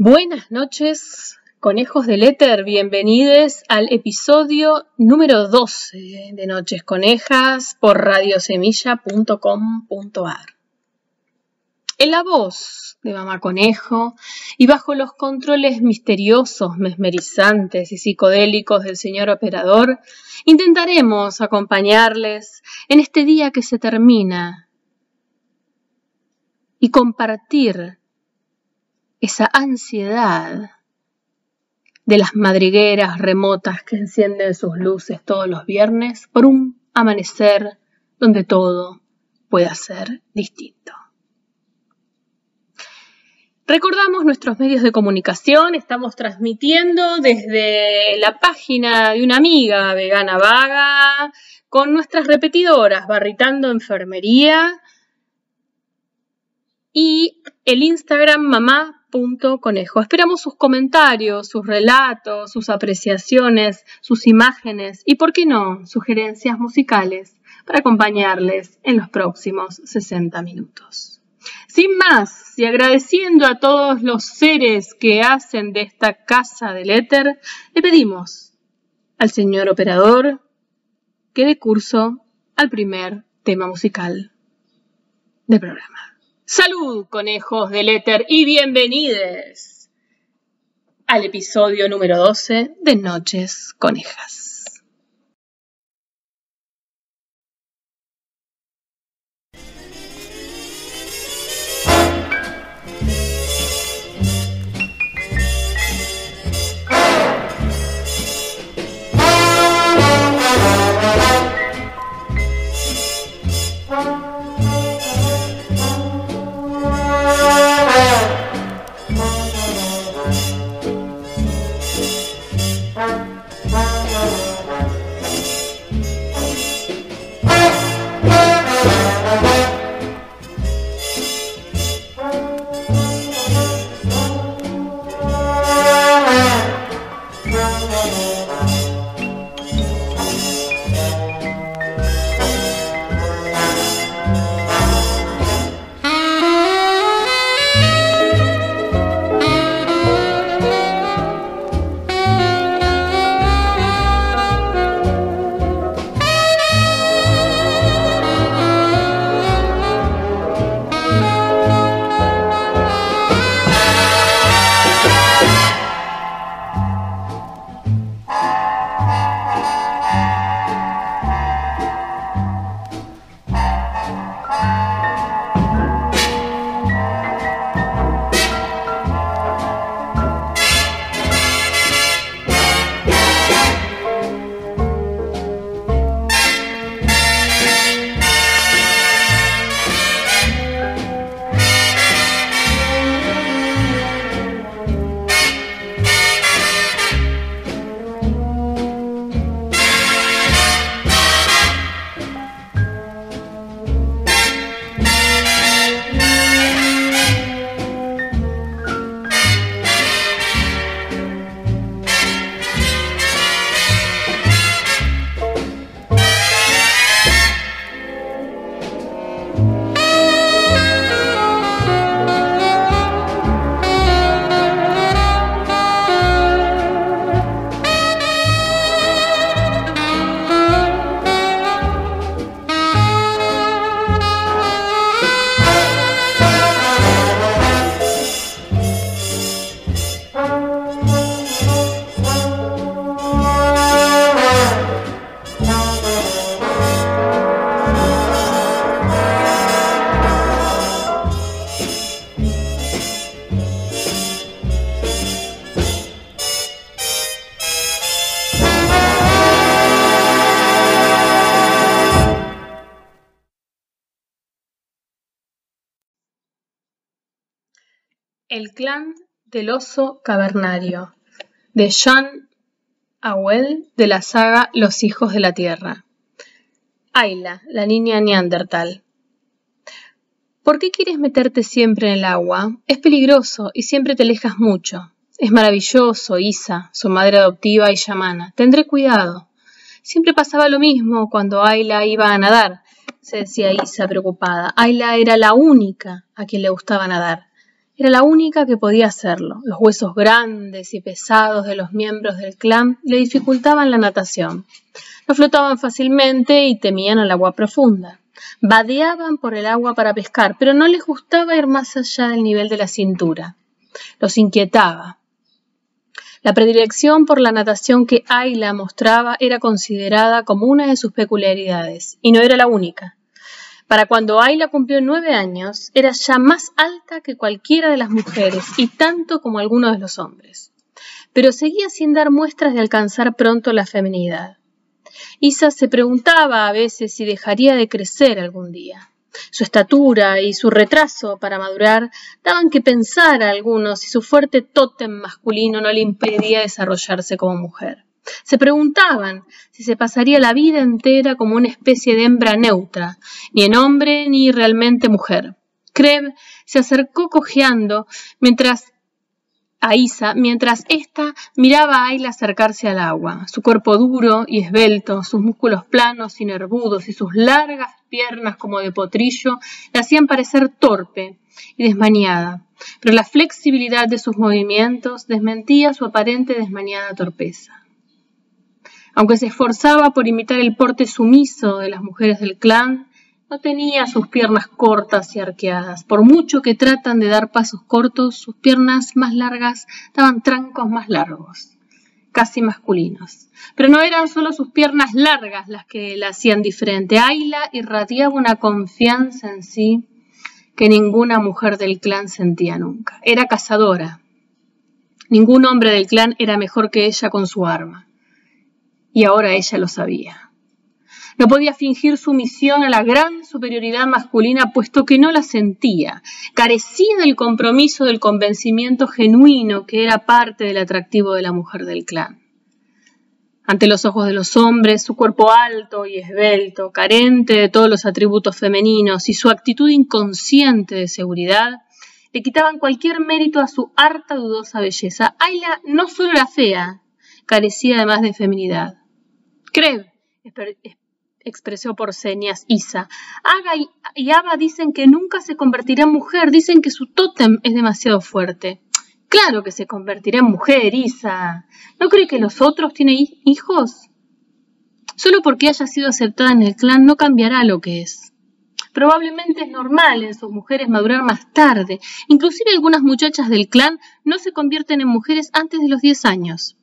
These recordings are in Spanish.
Buenas noches, conejos del éter, bienvenidos al episodio número 12 de Noches Conejas por radiosemilla.com.ar. En la voz de Mamá Conejo y bajo los controles misteriosos, mesmerizantes y psicodélicos del señor operador, intentaremos acompañarles en este día que se termina y compartir esa ansiedad de las madrigueras remotas que encienden sus luces todos los viernes por un amanecer donde todo pueda ser distinto. Recordamos nuestros medios de comunicación, estamos transmitiendo desde la página de una amiga vegana vaga con nuestras repetidoras Barritando Enfermería y el Instagram mamá Conejo. Esperamos sus comentarios, sus relatos, sus apreciaciones, sus imágenes y, por qué no, sugerencias musicales para acompañarles en los próximos 60 minutos. Sin más, y agradeciendo a todos los seres que hacen de esta casa del éter, le pedimos al señor operador que dé curso al primer tema musical del programa. Salud, conejos del éter, y bienvenidos al episodio número 12 de Noches Conejas. Del oso cavernario de Jean Auel de la saga Los hijos de la tierra. Ayla, la niña neandertal. ¿Por qué quieres meterte siempre en el agua? Es peligroso y siempre te alejas mucho. Es maravilloso, Isa, su madre adoptiva y llamana. Tendré cuidado. Siempre pasaba lo mismo cuando Ayla iba a nadar, se decía Isa preocupada. Ayla era la única a quien le gustaba nadar. Era la única que podía hacerlo. Los huesos grandes y pesados de los miembros del clan le dificultaban la natación. No flotaban fácilmente y temían el agua profunda. Vadeaban por el agua para pescar, pero no les gustaba ir más allá del nivel de la cintura. Los inquietaba. La predilección por la natación que Ayla mostraba era considerada como una de sus peculiaridades, y no era la única. Para cuando Ayla cumplió nueve años, era ya más alta que cualquiera de las mujeres y tanto como alguno de los hombres. Pero seguía sin dar muestras de alcanzar pronto la feminidad. Isa se preguntaba a veces si dejaría de crecer algún día. Su estatura y su retraso para madurar daban que pensar a algunos si su fuerte tótem masculino no le impedía desarrollarse como mujer. Se preguntaban si se pasaría la vida entera como una especie de hembra neutra, ni en hombre ni realmente mujer. Kreb se acercó cojeando mientras a Isa mientras ésta miraba a Ayla acercarse al agua. Su cuerpo duro y esbelto, sus músculos planos y nervudos y sus largas piernas como de potrillo le hacían parecer torpe y desmañada, pero la flexibilidad de sus movimientos desmentía su aparente desmañada torpeza. Aunque se esforzaba por imitar el porte sumiso de las mujeres del clan, no tenía sus piernas cortas y arqueadas. Por mucho que tratan de dar pasos cortos, sus piernas más largas daban trancos más largos, casi masculinos. Pero no eran solo sus piernas largas las que la hacían diferente. Ayla irradiaba una confianza en sí que ninguna mujer del clan sentía nunca. Era cazadora. Ningún hombre del clan era mejor que ella con su arma y ahora ella lo sabía. No podía fingir sumisión a la gran superioridad masculina puesto que no la sentía. Carecía del compromiso del convencimiento genuino que era parte del atractivo de la mujer del clan. Ante los ojos de los hombres, su cuerpo alto y esbelto, carente de todos los atributos femeninos y su actitud inconsciente de seguridad, le quitaban cualquier mérito a su harta dudosa belleza. Ayla no solo era fea, carecía además de feminidad. Kreb, expresó por señas Isa. Aga y, Ava dicen que nunca se convertirá en mujer, dicen que su tótem es demasiado fuerte. Claro que se convertirá en mujer, Isa. ¿No cree que los otros tienen hijos? Solo porque haya sido aceptada en el clan no cambiará lo que es. Probablemente es normal en sus mujeres madurar más tarde. Inclusive algunas muchachas del clan no se convierten en mujeres antes de los 10 años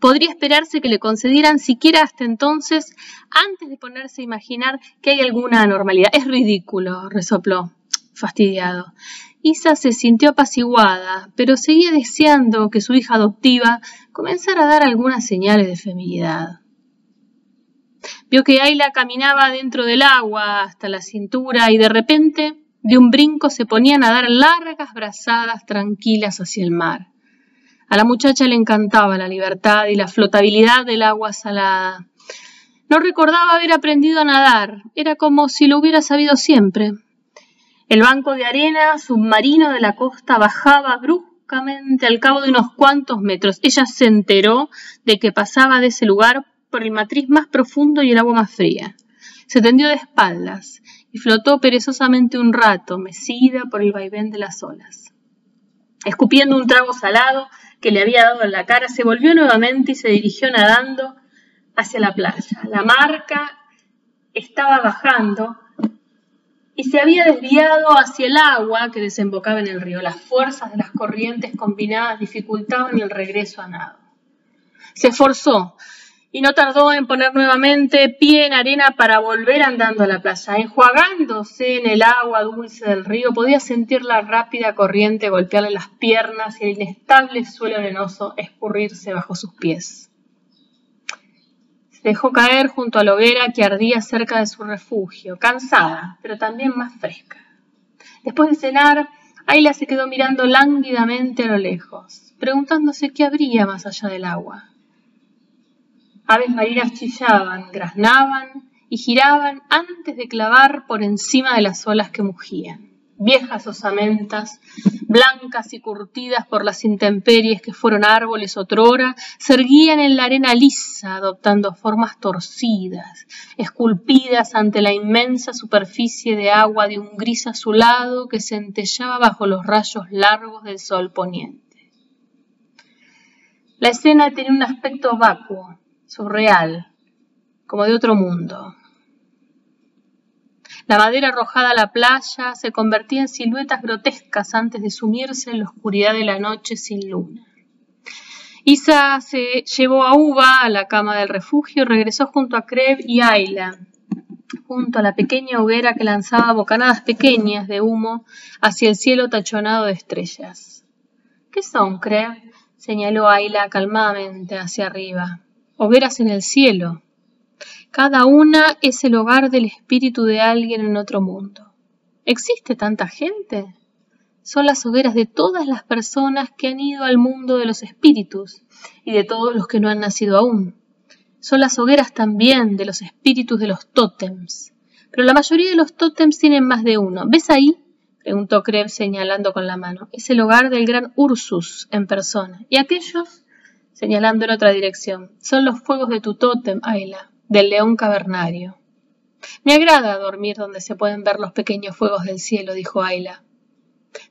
podría esperarse que le concedieran siquiera hasta entonces, antes de ponerse a imaginar que hay alguna anormalidad. Es ridículo, resopló, fastidiado. Isa se sintió apaciguada, pero seguía deseando que su hija adoptiva comenzara a dar algunas señales de feminidad. Vio que Ayla caminaba dentro del agua hasta la cintura y de repente, de un brinco, se ponían a dar largas brazadas tranquilas hacia el mar. A la muchacha le encantaba la libertad y la flotabilidad del agua salada. No recordaba haber aprendido a nadar, era como si lo hubiera sabido siempre. El banco de arena submarino de la costa bajaba bruscamente al cabo de unos cuantos metros. Ella se enteró de que pasaba de ese lugar por el matriz más profundo y el agua más fría. Se tendió de espaldas y flotó perezosamente un rato, mecida por el vaivén de las olas. Escupiendo un trago salado, que le había dado en la cara, se volvió nuevamente y se dirigió nadando hacia la playa. La marca estaba bajando y se había desviado hacia el agua que desembocaba en el río. Las fuerzas de las corrientes combinadas dificultaban el regreso a nado. Se esforzó, y no tardó en poner nuevamente pie en arena para volver andando a la playa. Enjuagándose en el agua dulce del río, podía sentir la rápida corriente golpearle las piernas y el inestable suelo arenoso escurrirse bajo sus pies. Se dejó caer junto a la hoguera que ardía cerca de su refugio, cansada, pero también más fresca. Después de cenar, Ayla se quedó mirando lánguidamente a lo lejos, preguntándose qué habría más allá del agua. Aves marinas chillaban, graznaban y giraban antes de clavar por encima de las olas que mugían. viejas osamentas, blancas y curtidas por las intemperies que fueron árboles otrora, se erguían en la arena lisa, adoptando formas torcidas, esculpidas ante la inmensa superficie de agua de un gris azulado que centellaba bajo los rayos largos del sol poniente. La escena tenía un aspecto vacuo, surreal, como de otro mundo. La madera arrojada a la playa se convertía en siluetas grotescas antes de sumirse en la oscuridad de la noche sin luna. Isa se llevó a Uva a la cama del refugio y regresó junto a Kreb y Ayla, junto a la pequeña hoguera que lanzaba bocanadas pequeñas de humo hacia el cielo tachonado de estrellas. ¿Qué son, Kreb? señaló Ayla calmadamente hacia arriba. Hogueras en el cielo, cada una es el hogar del espíritu de alguien en otro mundo. ¿Existe tanta gente? Son las hogueras de todas las personas que han ido al mundo de los espíritus y de todos los que no han nacido aún. Son las hogueras también de los espíritus de los tótems. Pero la mayoría de los tótems tienen más de uno. ¿Ves ahí? preguntó Kreb señalando con la mano. Es el hogar del gran Ursus en persona. ¿Y aquellos? Señalando en otra dirección. Son los fuegos de tu tótem, Ayla del león cavernario. Me agrada dormir donde se pueden ver los pequeños fuegos del cielo, dijo Ayla.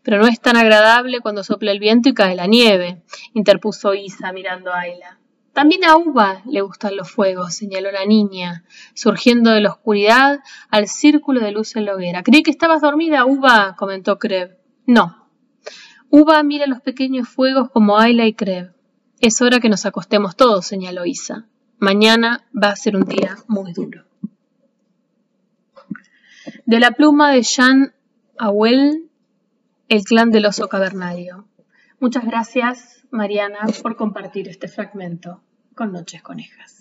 Pero no es tan agradable cuando sopla el viento y cae la nieve, interpuso Isa mirando a Ayla. También a Uva le gustan los fuegos, señaló la niña, surgiendo de la oscuridad al círculo de luz en la hoguera. Creí que estabas dormida, Uva, comentó Kreb. No. Uva mira los pequeños fuegos como Ayla y Kreb. Es hora que nos acostemos todos, señaló Isa. Mañana va a ser un día muy duro. De la pluma de Jean Ahuel, El clan del oso cavernario. Muchas gracias, Mariana, por compartir este fragmento con Noches Conejas.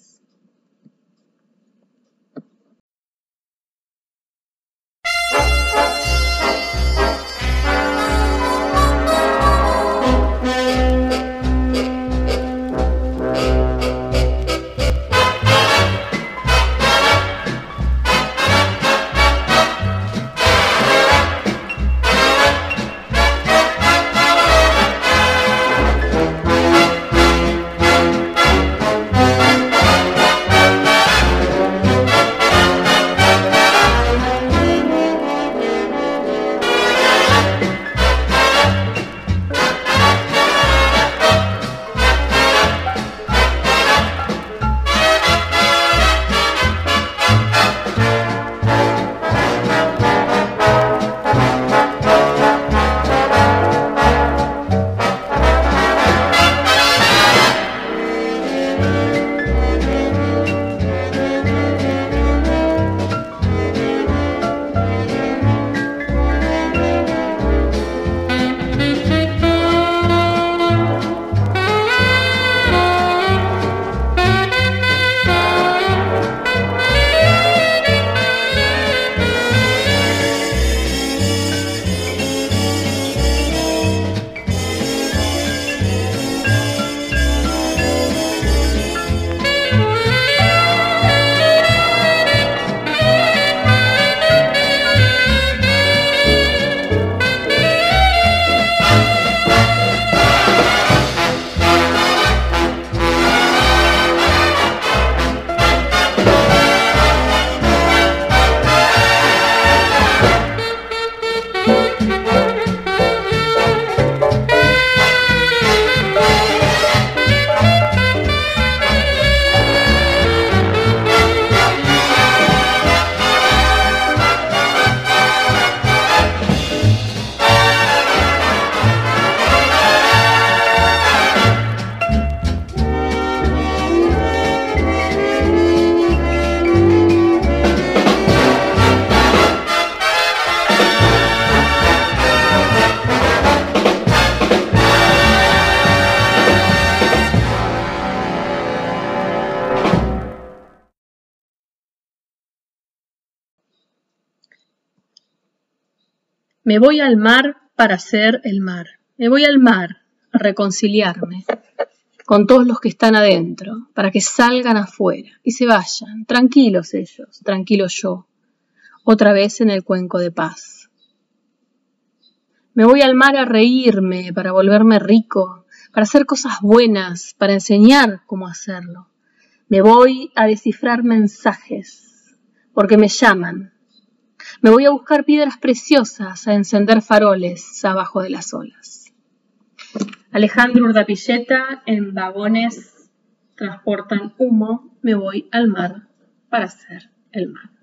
Me voy al mar para ser el mar. Me voy al mar a reconciliarme con todos los que están adentro, para que salgan afuera y se vayan, tranquilos ellos, tranquilo yo, otra vez en el cuenco de paz. Me voy al mar a reírme, para volverme rico, para hacer cosas buenas, para enseñar cómo hacerlo. Me voy a descifrar mensajes, porque me llaman. Me voy a buscar piedras preciosas, a encender faroles abajo de las olas. Alejandro Urdapilleta en vagones transportan humo, me voy al mar para hacer el mar.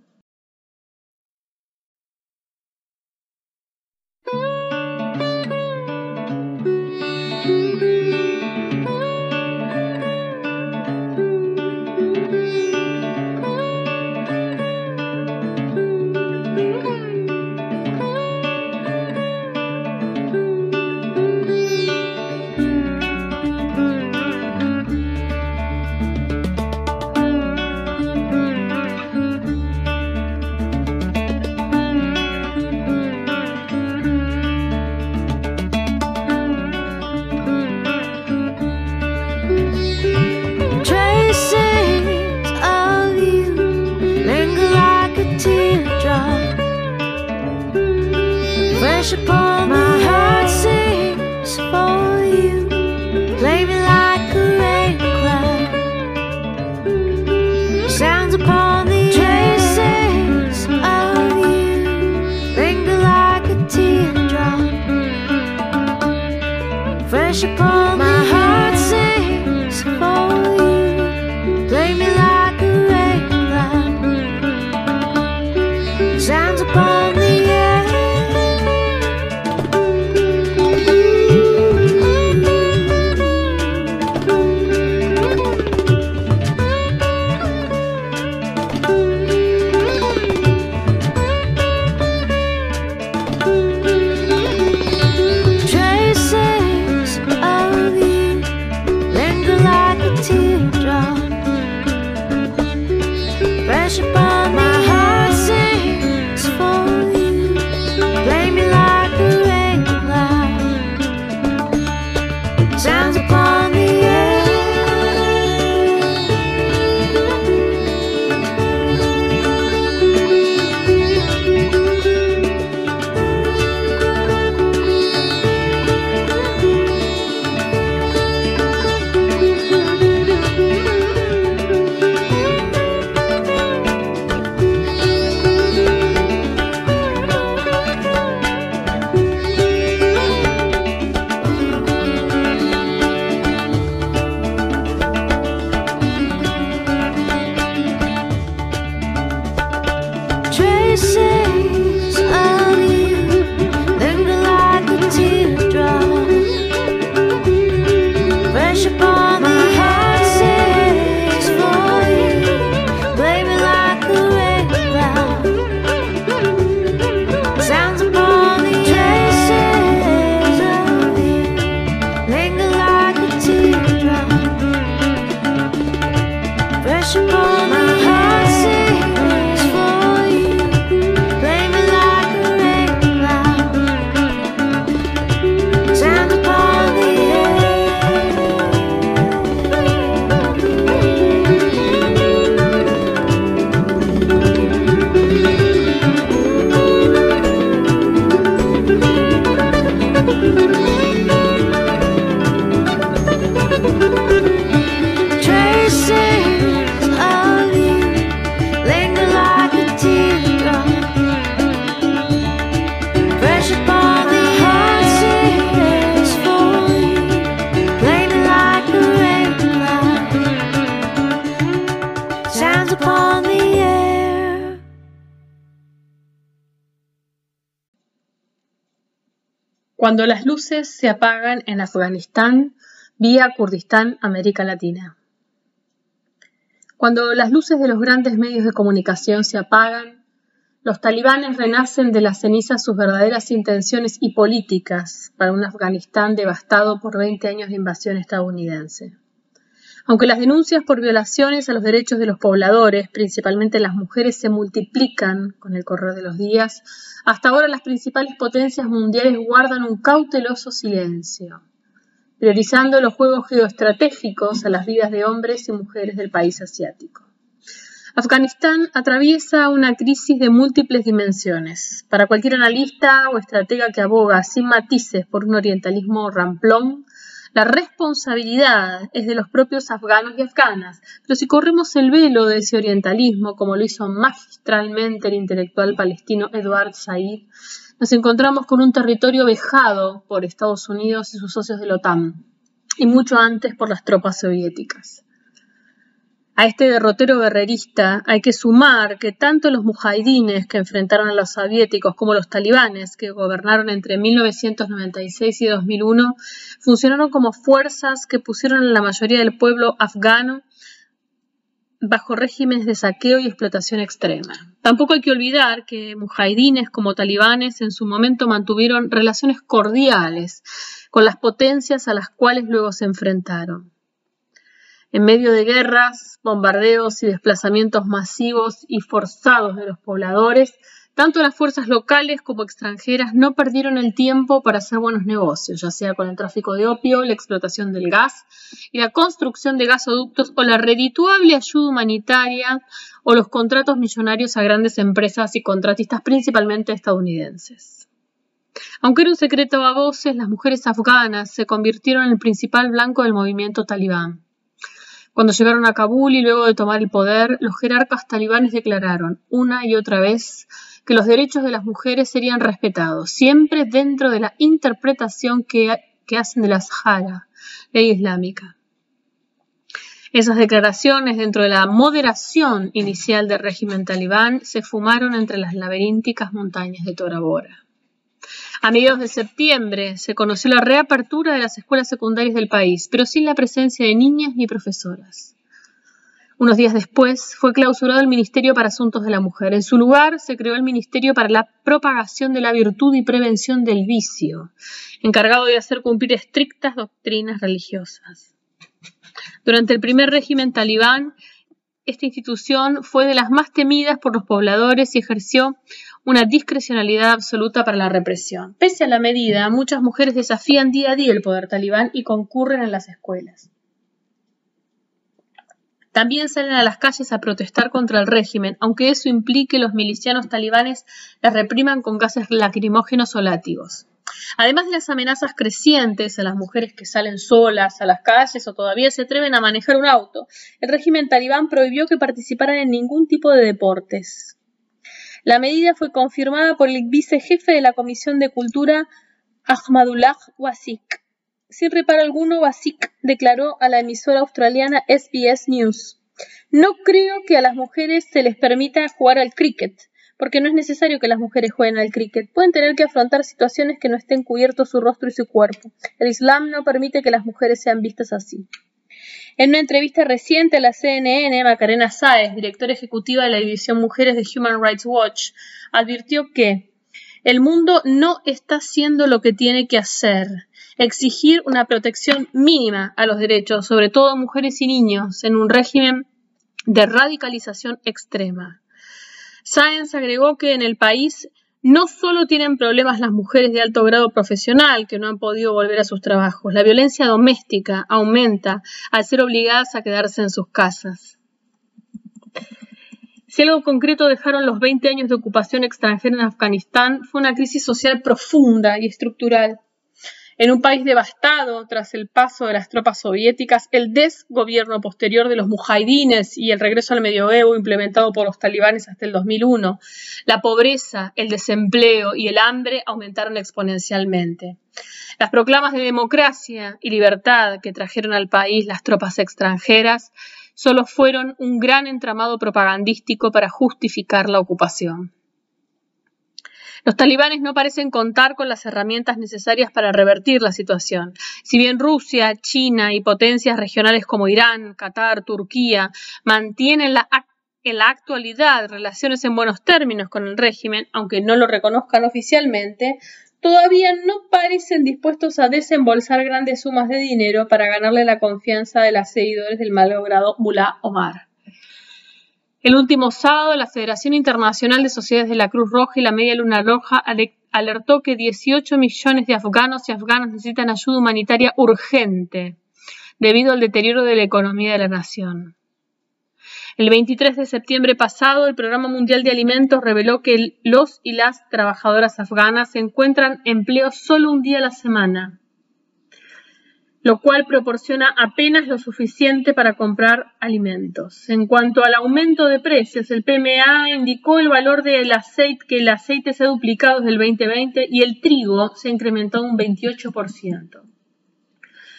Cuando luces se apagan en Afganistán, vía Kurdistán, América Latina. Cuando las luces de los grandes medios de comunicación se apagan, los talibanes renacen de las cenizas sus verdaderas intenciones y políticas para un Afganistán devastado por 20 años de invasión estadounidense. Aunque las denuncias por violaciones a los derechos de los pobladores, principalmente las mujeres, se multiplican con el correr de los días, hasta ahora las principales potencias mundiales guardan un cauteloso silencio, priorizando los juegos geoestratégicos a las vidas de hombres y mujeres del país asiático. Afganistán atraviesa una crisis de múltiples dimensiones. Para cualquier analista o estratega que aboga sin matices por un orientalismo ramplón, la responsabilidad es de los propios afganos y afganas, pero si corremos el velo de ese orientalismo, como lo hizo magistralmente el intelectual palestino Edward Said, nos encontramos con un territorio vejado por Estados Unidos y sus socios de la OTAN, y mucho antes por las tropas soviéticas. A este derrotero guerrerista hay que sumar que tanto los mujahidines que enfrentaron a los soviéticos como los talibanes que gobernaron entre 1996 y 2001 funcionaron como fuerzas que pusieron a la mayoría del pueblo afgano bajo regímenes de saqueo y explotación extrema. Tampoco hay que olvidar que mujahidines como talibanes en su momento mantuvieron relaciones cordiales con las potencias a las cuales luego se enfrentaron. En medio de guerras, bombardeos y desplazamientos masivos y forzados de los pobladores, tanto las fuerzas locales como extranjeras no perdieron el tiempo para hacer buenos negocios, ya sea con el tráfico de opio, la explotación del gas y la construcción de gasoductos o la redituable ayuda humanitaria o los contratos millonarios a grandes empresas y contratistas principalmente estadounidenses. Aunque era un secreto a voces, las mujeres afganas se convirtieron en el principal blanco del movimiento talibán. Cuando llegaron a Kabul y luego de tomar el poder, los jerarcas talibanes declararon una y otra vez que los derechos de las mujeres serían respetados, siempre dentro de la interpretación que, hacen de la Sahara, ley islámica. Esas declaraciones, dentro de la moderación inicial del régimen talibán, se fumaron entre las laberínticas montañas de Tora Bora. A mediados de septiembre se conoció la reapertura de las escuelas secundarias del país, pero sin la presencia de niñas ni profesoras. Unos días después fue clausurado el Ministerio para Asuntos de la Mujer. En su lugar se creó el Ministerio para la Propagación de la Virtud y Prevención del Vicio, encargado de hacer cumplir estrictas doctrinas religiosas. Durante el primer régimen talibán, esta institución fue de las más temidas por los pobladores y ejerció una discrecionalidad absoluta para la represión. Pese a la medida, muchas mujeres desafían día a día el poder talibán y concurren en las escuelas. También salen a las calles a protestar contra el régimen, aunque eso implique los milicianos talibanes las repriman con gases lacrimógenos o látigos. Además de las amenazas crecientes a las mujeres que salen solas a las calles o todavía se atreven a manejar un auto, el régimen talibán prohibió que participaran en ningún tipo de deportes. La medida fue confirmada por el vicejefe de la Comisión de Cultura, Ahmadullah Wasik. Sin reparo alguno, Wasik declaró a la emisora australiana SBS News. No creo que a las mujeres se les permita jugar al cricket, porque no es necesario que las mujeres jueguen al cricket. Pueden tener que afrontar situaciones que no estén cubiertos su rostro y su cuerpo. El Islam no permite que las mujeres sean vistas así. En una entrevista reciente a la CNN, Macarena Sáez, directora ejecutiva de la División Mujeres de Human Rights Watch, advirtió que el mundo no está haciendo lo que tiene que hacer, exigir una protección mínima a los derechos, sobre todo a mujeres y niños, en un régimen de radicalización extrema. Sáenz agregó que en el país no solo tienen problemas las mujeres de alto grado profesional que no han podido volver a sus trabajos, la violencia doméstica aumenta al ser obligadas a quedarse en sus casas. Si algo concreto dejaron los 20 años de ocupación extranjera en Afganistán fue una crisis social profunda y estructural en un país devastado tras el paso de las tropas soviéticas, el desgobierno posterior de los mujahidines y el regreso al medioevo implementado por los talibanes hasta el 2001, la pobreza, el desempleo y el hambre aumentaron exponencialmente. Las proclamas de democracia y libertad que trajeron al país las tropas extranjeras solo fueron un gran entramado propagandístico para justificar la ocupación. Los talibanes no parecen contar con las herramientas necesarias para revertir la situación. Si bien Rusia, China y potencias regionales como Irán, Qatar, Turquía mantienen en la actualidad relaciones en buenos términos con el régimen, aunque no lo reconozcan oficialmente, todavía no parecen dispuestos a desembolsar grandes sumas de dinero para ganarle la confianza de los seguidores del malogrado Mullah Omar. El último sábado, la Federación Internacional de Sociedades de la Cruz Roja y la Media Luna Roja alertó que 18 millones de afganos y afganas necesitan ayuda humanitaria urgente debido al deterioro de la economía de la nación. El 23 de septiembre pasado, el Programa Mundial de Alimentos reveló que los y las trabajadoras afganas encuentran empleo solo un día a la semana, lo cual proporciona apenas lo suficiente para comprar alimentos. En cuanto al aumento de precios, el PMA indicó el valor del aceite, que el aceite se ha duplicado desde el 2020 y el trigo se incrementó un 28%.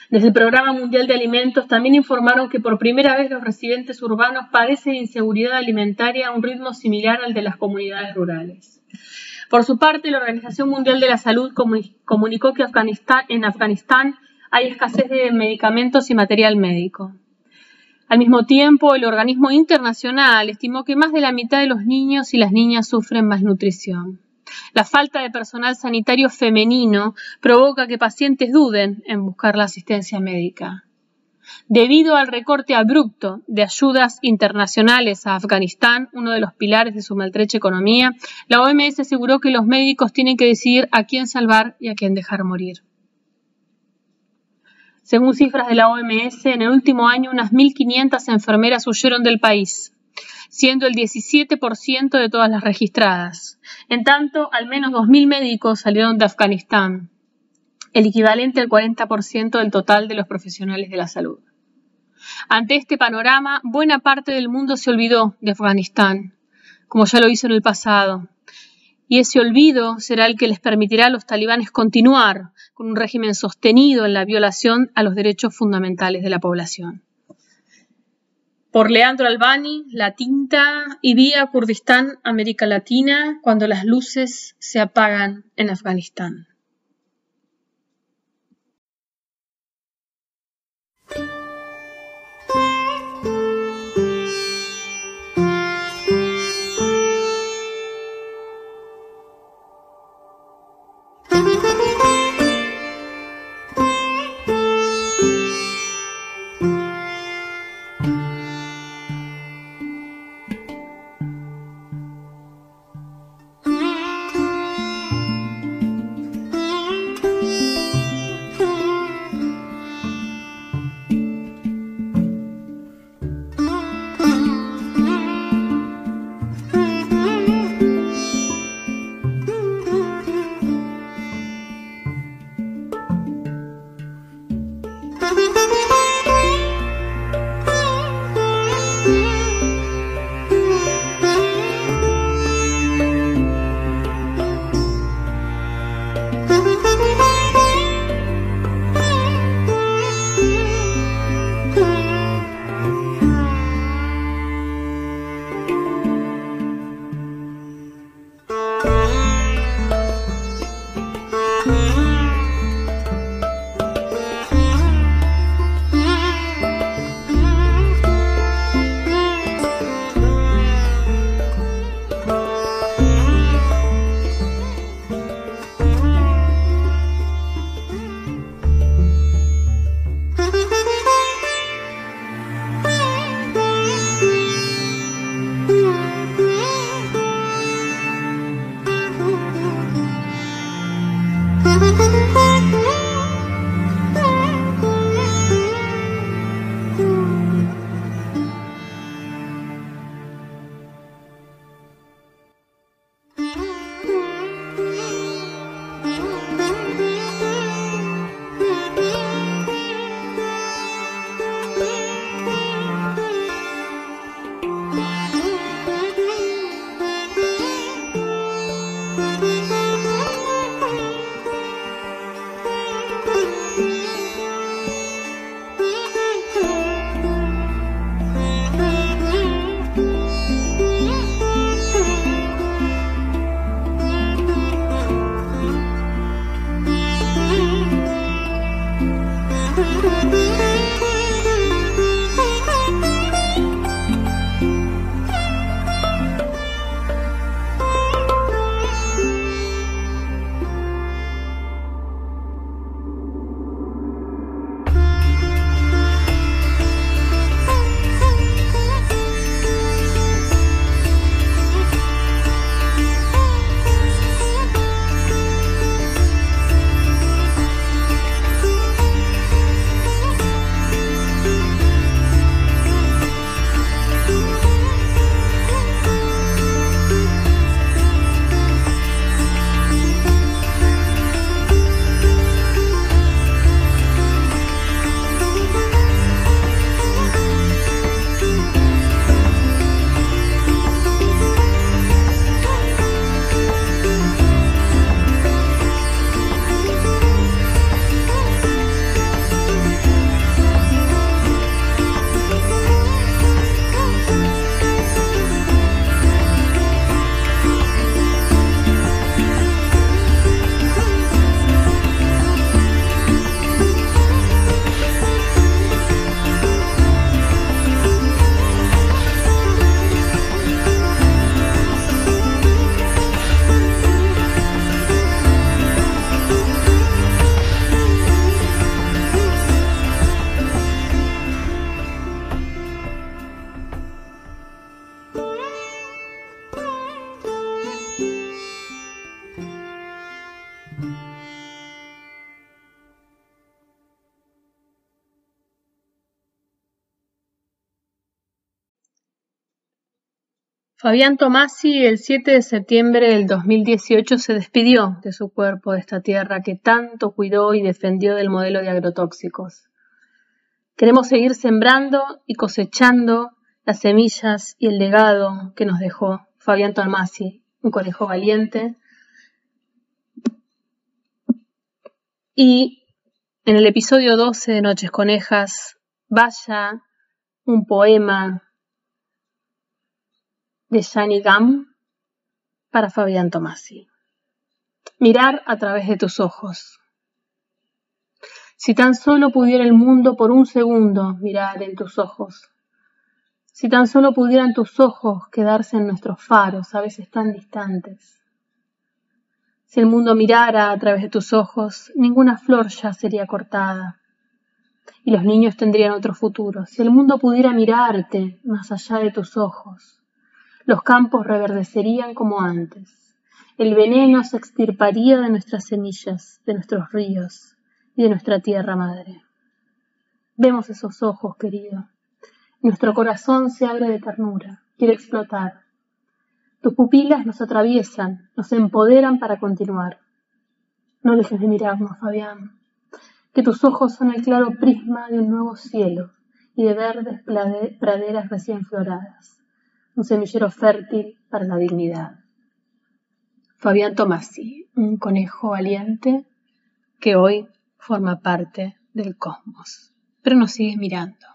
Desde el Programa Mundial de Alimentos también informaron que por primera vez los residentes urbanos padecen inseguridad alimentaria a un ritmo similar al de las comunidades rurales. Por su parte, la Organización Mundial de la Salud comunicó que en Afganistán hay escasez de medicamentos y material médico. Al mismo tiempo, el organismo internacional estimó que más de la mitad de los niños y las niñas sufren malnutrición. La falta de personal sanitario femenino provoca que pacientes duden en buscar la asistencia médica. Debido al recorte abrupto de ayudas internacionales a Afganistán, uno de los pilares de su maltrecha economía, la OMS aseguró que los médicos tienen que decidir a quién salvar y a quién dejar morir. Según cifras de la OMS, en el último año unas 1.500 enfermeras huyeron del país, siendo el 17% de todas las registradas. En tanto, al menos 2.000 médicos salieron de Afganistán, el equivalente al 40% del total de los profesionales de la salud. Ante este panorama, buena parte del mundo se olvidó de Afganistán, como ya lo hizo en el pasado, y ese olvido será el que les permitirá a los talibanes continuar con un régimen sostenido en la violación a los derechos fundamentales de la población. Por Leandro Albani, La Tinta y Vía Kurdistán, América Latina, cuando las luces se apagan en Afganistán. Fabián Tomasi el 7 de septiembre del 2018 se despidió de su cuerpo de esta tierra que tanto cuidó y defendió del modelo de agrotóxicos. Queremos seguir sembrando y cosechando las semillas y el legado que nos dejó Fabián Tomasi, un conejo valiente. Y en el episodio 12 de Noches Conejas, vaya un poema de Shani Gam para Fabián Tomasi. Mirar a través de tus ojos. Si tan solo pudiera el mundo por un segundo mirar en tus ojos. Si tan solo pudieran tus ojos quedarse en nuestros faros, a veces tan distantes. Si el mundo mirara a través de tus ojos, ninguna flor ya sería cortada. Y los niños tendrían otro futuro. Si el mundo pudiera mirarte más allá de tus ojos, los campos reverdecerían como antes. El veneno se extirparía de nuestras semillas, de nuestros ríos y de nuestra tierra madre. Vemos esos ojos, querido. Nuestro corazón se abre de ternura, quiere explotar. Tus pupilas nos atraviesan, nos empoderan para continuar. No dejes de mirarnos, Fabián, que tus ojos son el claro prisma de un nuevo cielo y de verdes praderas recién floradas un semillero fértil para la dignidad. Fabián Tomasi, un conejo valiente que hoy forma parte del cosmos, pero nos sigue mirando.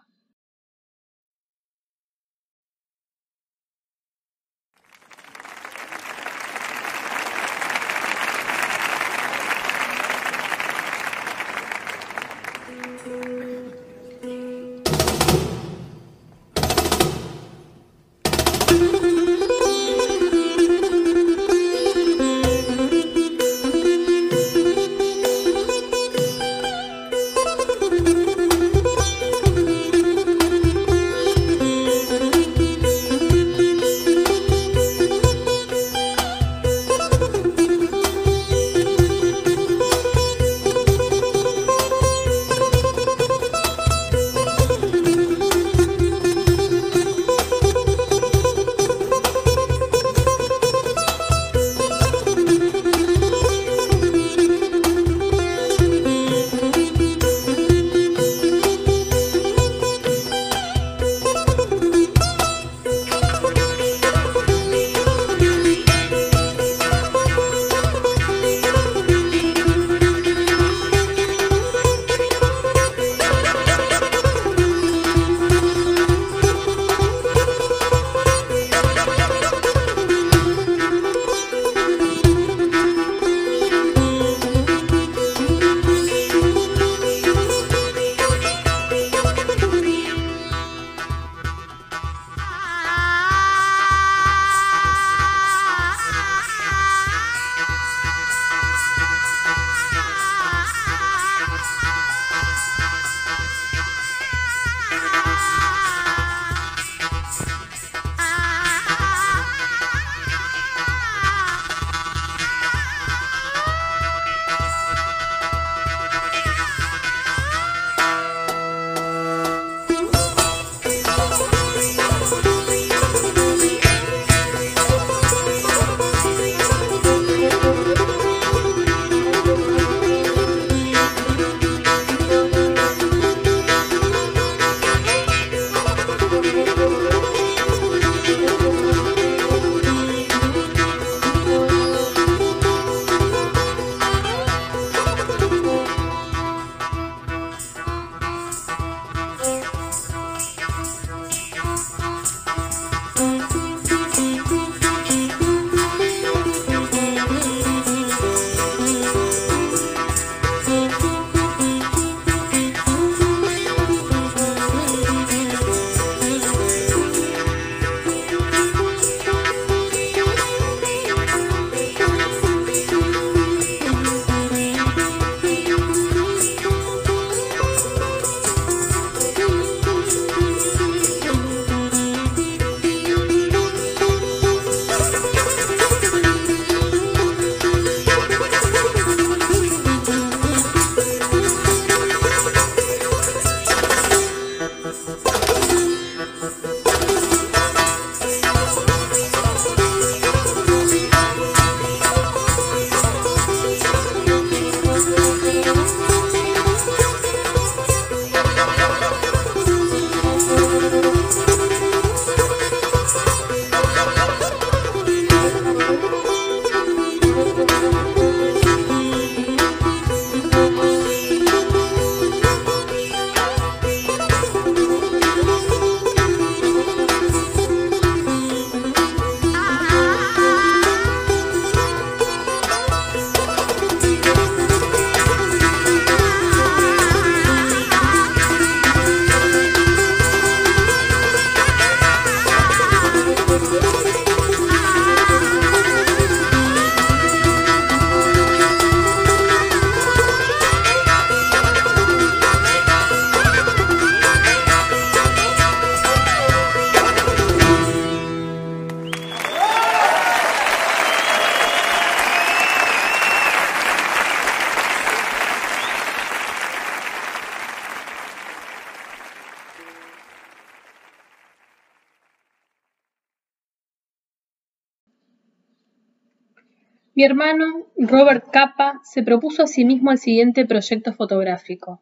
Mi hermano Robert Capa se propuso a sí mismo el siguiente proyecto fotográfico.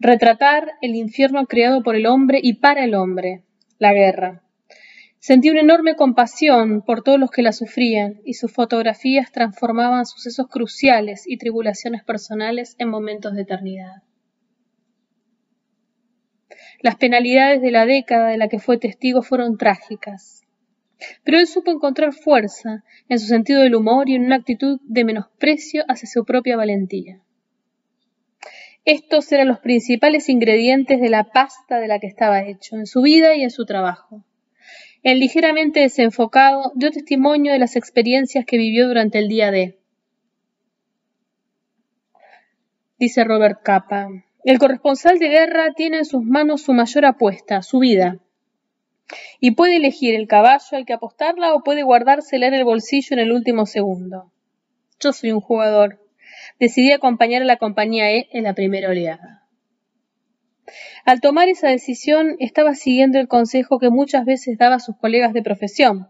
Retratar el infierno creado por el hombre y para el hombre, la guerra. Sentí una enorme compasión por todos los que la sufrían y sus fotografías transformaban sucesos cruciales y tribulaciones personales en momentos de eternidad. Las penalidades de la década de la que fue testigo fueron trágicas. Pero él supo encontrar fuerza en su sentido del humor y en una actitud de menosprecio hacia su propia valentía. Estos eran los principales ingredientes de la pasta de la que estaba hecho, en su vida y en su trabajo. El ligeramente desenfocado dio testimonio de las experiencias que vivió durante el día D. Dice Robert Capa, el corresponsal de guerra tiene en sus manos su mayor apuesta, su vida. Y puede elegir el caballo al que apostarla o puede guardársela en el bolsillo en el último segundo. Yo soy un jugador. Decidí acompañar a la compañía E en la primera oleada. Al tomar esa decisión estaba siguiendo el consejo que muchas veces daba a sus colegas de profesión.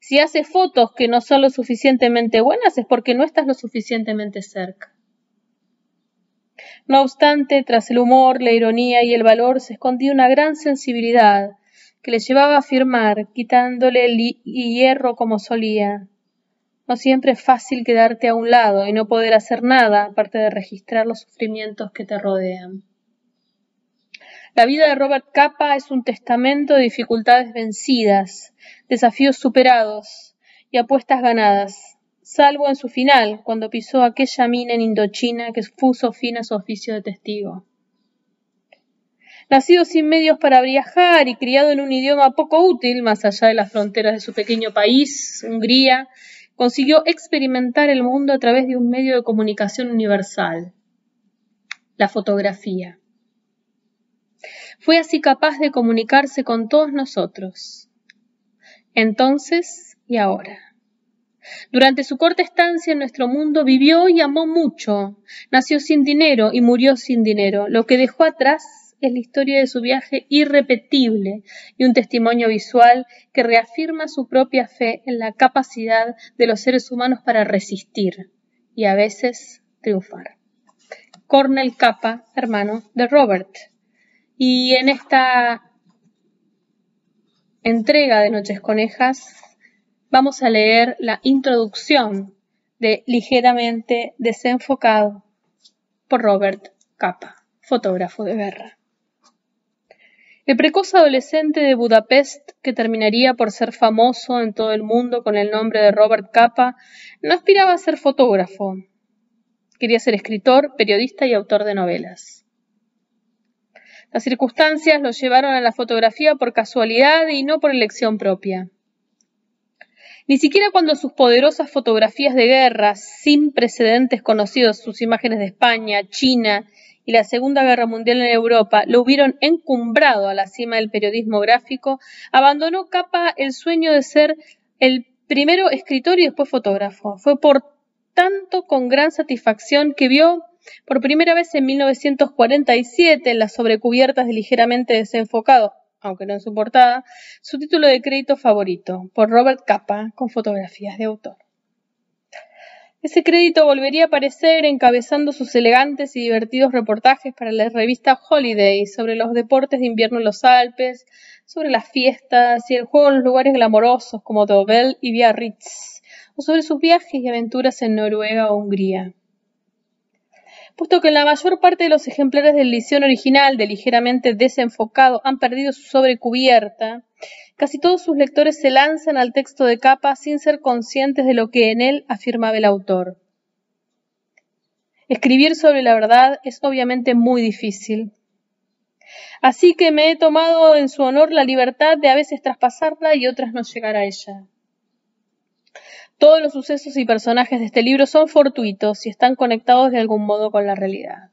Si haces fotos que no son lo suficientemente buenas es porque no estás lo suficientemente cerca. No obstante, tras el humor, la ironía y el valor se escondía una gran sensibilidad que le llevaba a afirmar, quitándole el hierro como solía. No siempre es fácil quedarte a un lado y no poder hacer nada aparte de registrar los sufrimientos que te rodean. La vida de Robert Capa es un testamento de dificultades vencidas, desafíos superados y apuestas ganadas salvo en su final, cuando pisó aquella mina en Indochina que puso fin a su oficio de testigo. Nacido sin medios para viajar y criado en un idioma poco útil, más allá de las fronteras de su pequeño país, Hungría, consiguió experimentar el mundo a través de un medio de comunicación universal, la fotografía. Fue así capaz de comunicarse con todos nosotros, entonces y ahora. Durante su corta estancia en nuestro mundo vivió y amó mucho. Nació sin dinero y murió sin dinero. Lo que dejó atrás es la historia de su viaje irrepetible y un testimonio visual que reafirma su propia fe en la capacidad de los seres humanos para resistir y a veces triunfar. Cornel Capa, hermano de Robert. Y en esta entrega de Noches Conejas vamos a leer la introducción de Ligeramente desenfocado por Robert Capa, fotógrafo de guerra. El precoz adolescente de Budapest, que terminaría por ser famoso en todo el mundo con el nombre de Robert Capa, no aspiraba a ser fotógrafo. Quería ser escritor, periodista y autor de novelas. Las circunstancias lo llevaron a la fotografía por casualidad y no por elección propia. Ni siquiera cuando sus poderosas fotografías de guerra, sin precedentes conocidos, sus imágenes de España, China y la Segunda Guerra Mundial en Europa, lo hubieron encumbrado a la cima del periodismo gráfico, abandonó Capa el sueño de ser el primero escritor y después fotógrafo. Fue por tanto con gran satisfacción que vio por primera vez en 1947 en las sobrecubiertas de ligeramente desenfocado aunque no en su portada, su título de crédito favorito, por Robert Capa, con fotografías de autor. Ese crédito volvería a aparecer encabezando sus elegantes y divertidos reportajes para la revista Holiday sobre los deportes de invierno en los Alpes, sobre las fiestas y el juego en los lugares glamorosos como Dobel y Biarritz, o sobre sus viajes y aventuras en Noruega o Hungría puesto que la mayor parte de los ejemplares del edición original de ligeramente desenfocado han perdido su sobrecubierta, casi todos sus lectores se lanzan al texto de capa sin ser conscientes de lo que en él afirmaba el autor. Escribir sobre la verdad es obviamente muy difícil. Así que me he tomado en su honor la libertad de a veces traspasarla y otras no llegar a ella. Todos los sucesos y personajes de este libro son fortuitos y están conectados de algún modo con la realidad.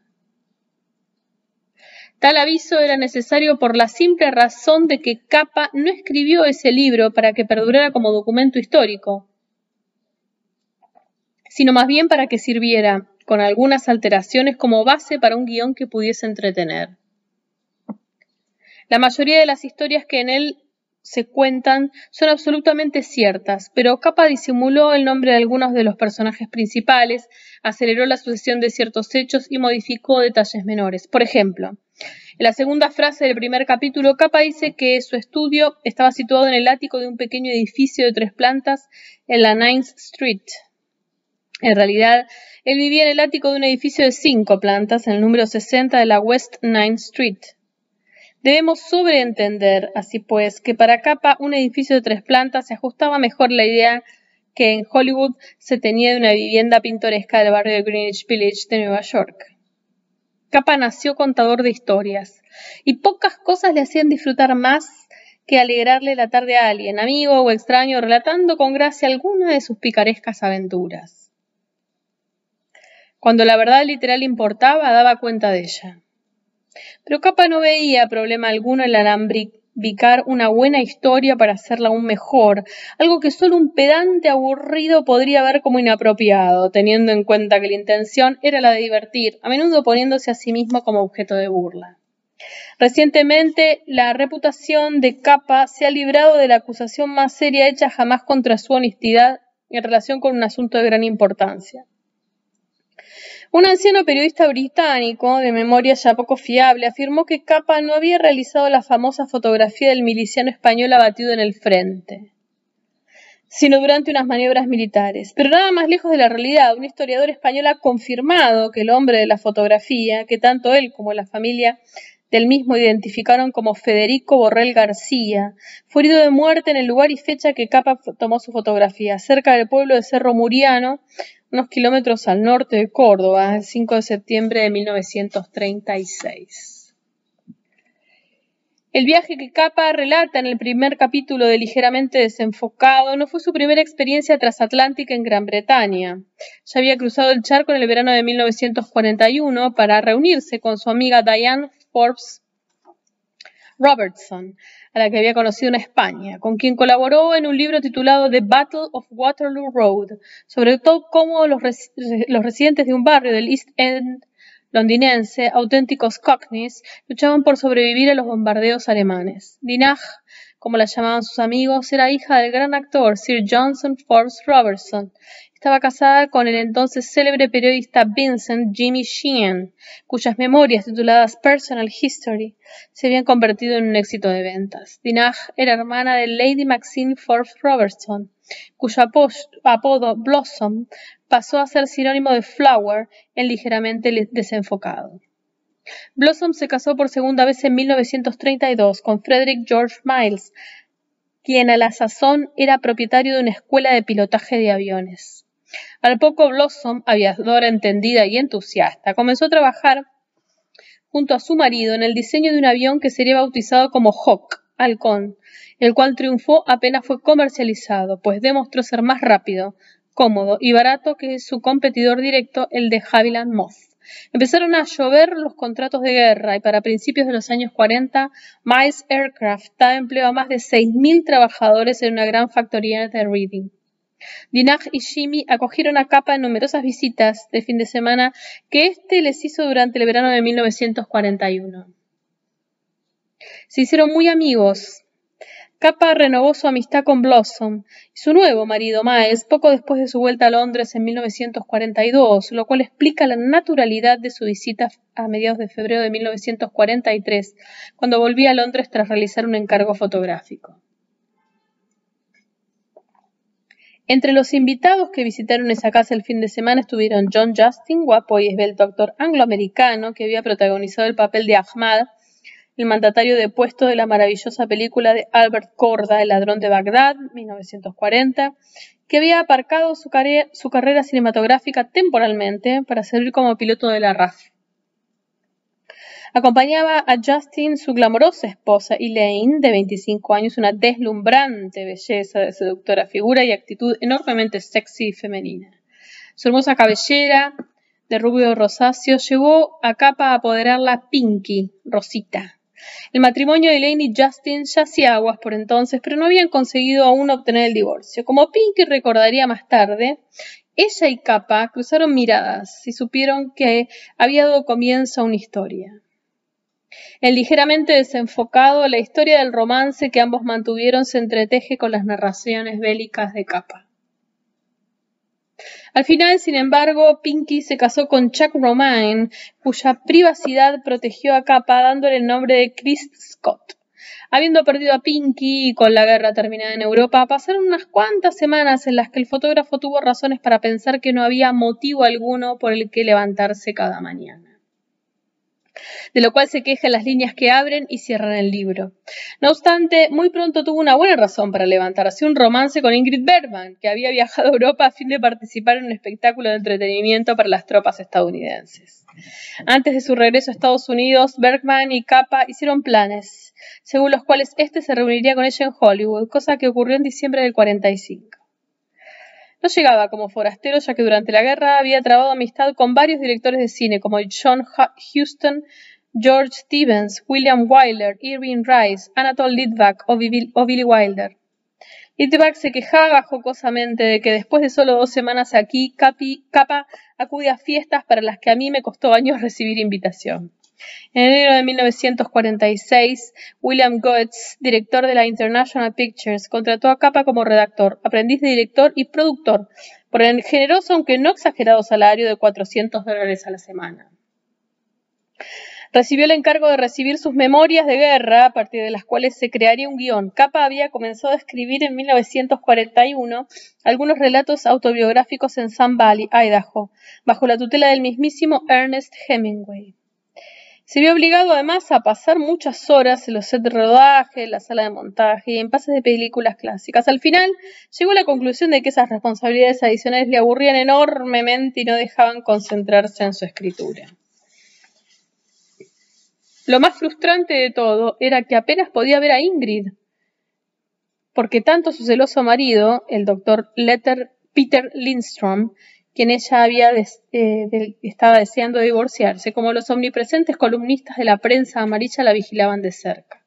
Tal aviso era necesario por la simple razón de que Capa no escribió ese libro para que perdurara como documento histórico, sino más bien para que sirviera, con algunas alteraciones, como base para un guion que pudiese entretener. La mayoría de las historias que en él se cuentan son absolutamente ciertas, pero Capa disimuló el nombre de algunos de los personajes principales, aceleró la sucesión de ciertos hechos y modificó detalles menores. Por ejemplo, en la segunda frase del primer capítulo, Capa dice que su estudio estaba situado en el ático de un pequeño edificio de tres plantas en la Ninth Street. En realidad, él vivía en el ático de un edificio de cinco plantas en el número 60 de la West Ninth Street. Debemos sobreentender, así pues, que para Capa un edificio de tres plantas se ajustaba mejor la idea que en Hollywood se tenía de una vivienda pintoresca del barrio de Greenwich Village de Nueva York. Capa nació contador de historias, y pocas cosas le hacían disfrutar más que alegrarle la tarde a alguien, amigo o extraño, relatando con gracia alguna de sus picarescas aventuras. Cuando la verdad literal importaba, daba cuenta de ella. Pero Capa no veía problema alguno en alambricar una buena historia para hacerla aún mejor, algo que solo un pedante aburrido podría ver como inapropiado, teniendo en cuenta que la intención era la de divertir, a menudo poniéndose a sí mismo como objeto de burla. Recientemente, la reputación de Capa se ha librado de la acusación más seria hecha jamás contra su honestidad en relación con un asunto de gran importancia. Un anciano periodista británico, de memoria ya poco fiable, afirmó que Capa no había realizado la famosa fotografía del miliciano español abatido en el frente, sino durante unas maniobras militares. Pero nada más lejos de la realidad, un historiador español ha confirmado que el hombre de la fotografía, que tanto él como la familia del mismo identificaron como Federico Borrell García, fue herido de muerte en el lugar y fecha que Capa tomó su fotografía, cerca del pueblo de Cerro Muriano, unos kilómetros al norte de Córdoba, el 5 de septiembre de 1936. El viaje que Capa relata en el primer capítulo de Ligeramente desenfocado no fue su primera experiencia transatlántica en Gran Bretaña. Ya había cruzado el charco en el verano de 1941 para reunirse con su amiga Diane Forbes Robertson, a la que había conocido en España, con quien colaboró en un libro titulado The Battle of Waterloo Road, sobre todo cómo los, residentes de un barrio del East End londinense, auténticos cockneys, luchaban por sobrevivir a los bombardeos alemanes. Dinah, como la llamaban sus amigos, era hija del gran actor Sir Johnson Forbes Robertson estaba casada con el entonces célebre periodista Vincent Jimmy Sheehan, cuyas memorias tituladas Personal History se habían convertido en un éxito de ventas. Dinah era hermana de Lady Maxine Forbes Robertson, cuyo apodo Blossom pasó a ser sinónimo de flower en ligeramente desenfocado. Blossom se casó por segunda vez en 1932 con Frederick George Miles, quien a la sazón era propietario de una escuela de pilotaje de aviones. Al poco Blossom, aviadora entendida y entusiasta, comenzó a trabajar junto a su marido en el diseño de un avión que sería bautizado como Hawk, Halcón, el cual triunfó apenas fue comercializado, pues demostró ser más rápido, cómodo y barato que su competidor directo, el de Havilland Moth. Empezaron a llover los contratos de guerra y para principios de los años 40, Miles Aircraft daba empleo a más de 6.000 trabajadores en una gran factoría de Reading. Dinah y Jimmy acogieron a Capa en numerosas visitas de fin de semana que éste les hizo durante el verano de 1941. Se hicieron muy amigos. Capa renovó su amistad con Blossom y su nuevo marido Miles poco después de su vuelta a Londres en 1942, lo cual explica la naturalidad de su visita a mediados de febrero de 1943, cuando volvía a Londres tras realizar un encargo fotográfico. Entre los invitados que visitaron esa casa el fin de semana estuvieron John Justin, guapo y esbelto actor angloamericano que había protagonizado el papel de Ahmad, el mandatario depuesto de la maravillosa película de Albert Korda, El ladrón de Bagdad, 1940, que había aparcado su, su carrera cinematográfica temporalmente para servir como piloto de la RAF. Acompañaba a Justin su glamorosa esposa Elaine, de 25 años, una deslumbrante belleza de seductora figura y actitud enormemente sexy y femenina. Su hermosa cabellera de rubio rosáceo llevó a capa a apoderarla Pinky, Rosita. El matrimonio de Elaine y Justin ya hacía aguas por entonces, pero no habían conseguido aún obtener el divorcio. Como Pinky recordaría más tarde, ella y Capa cruzaron miradas y supieron que había dado comienzo a una historia. El ligeramente desenfocado, la historia del romance que ambos mantuvieron se entreteje con las narraciones bélicas de Capa. Al final, sin embargo, Pinky se casó con Chuck Romaine, cuya privacidad protegió a Capa dándole el nombre de Chris Scott. Habiendo perdido a Pinky y con la guerra terminada en Europa, pasaron unas cuantas semanas en las que el fotógrafo tuvo razones para pensar que no había motivo alguno por el que levantarse cada mañana de lo cual se quejan las líneas que abren y cierran el libro. No obstante, muy pronto tuvo una buena razón para levantarse un romance con Ingrid Bergman, que había viajado a Europa a fin de participar en un espectáculo de entretenimiento para las tropas estadounidenses. Antes de su regreso a Estados Unidos, Bergman y Kappa hicieron planes, según los cuales éste se reuniría con ella en Hollywood, cosa que ocurrió en diciembre del 45. No llegaba como forastero ya que durante la guerra había trabado amistad con varios directores de cine como John Huston, George Stevens, William Wyler, Irving Rice, Anatole Litvak o, Billy Wilder. Litvak se quejaba jocosamente de que después de solo dos semanas aquí, Capa acude a fiestas para las que a mí me costó años recibir invitación. En enero de 1946, William Goetz, director de la International Pictures, contrató a Capa como redactor, aprendiz de director y productor, por el generoso aunque no exagerado salario de 400 dólares a la semana. Recibió el encargo de recibir sus memorias de guerra, a partir de las cuales se crearía un guion. Capa había comenzado a escribir en 1941 algunos relatos autobiográficos en Sun Valley, Idaho, bajo la tutela del mismísimo Ernest Hemingway. Se vio obligado además a pasar muchas horas en los sets de rodaje, en la sala de montaje y en pases de películas clásicas. Al final llegó a la conclusión de que esas responsabilidades adicionales le aburrían enormemente y no dejaban concentrarse en su escritura. Lo más frustrante de todo era que apenas podía ver a Ingrid, porque tanto su celoso marido, el doctor Peter Lindstrom, quien ella había eh, estaba deseando divorciarse, como los omnipresentes columnistas de la prensa amarilla la vigilaban de cerca.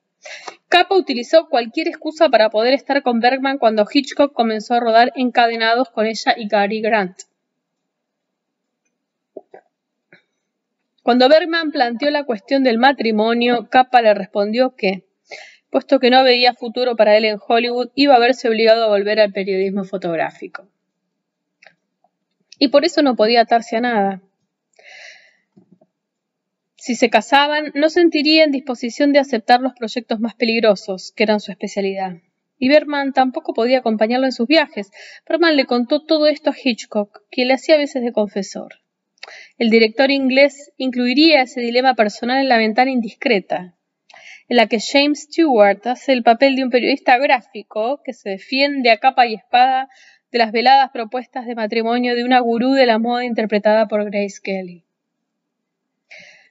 Capa utilizó cualquier excusa para poder estar con Bergman cuando Hitchcock comenzó a rodar encadenados con ella y Gary Grant. Cuando Bergman planteó la cuestión del matrimonio, Capa le respondió que, puesto que no veía futuro para él en Hollywood, iba a verse obligado a volver al periodismo fotográfico y por eso no podía atarse a nada. Si se casaban, no sentiría en disposición de aceptar los proyectos más peligrosos, que eran su especialidad. Y Berman tampoco podía acompañarlo en sus viajes. Berman le contó todo esto a Hitchcock, quien le hacía veces de confesor. El director inglés incluiría ese dilema personal en la ventana indiscreta, en la que James Stewart hace el papel de un periodista gráfico que se defiende a capa y espada de las veladas propuestas de matrimonio de una gurú de la moda interpretada por Grace Kelly.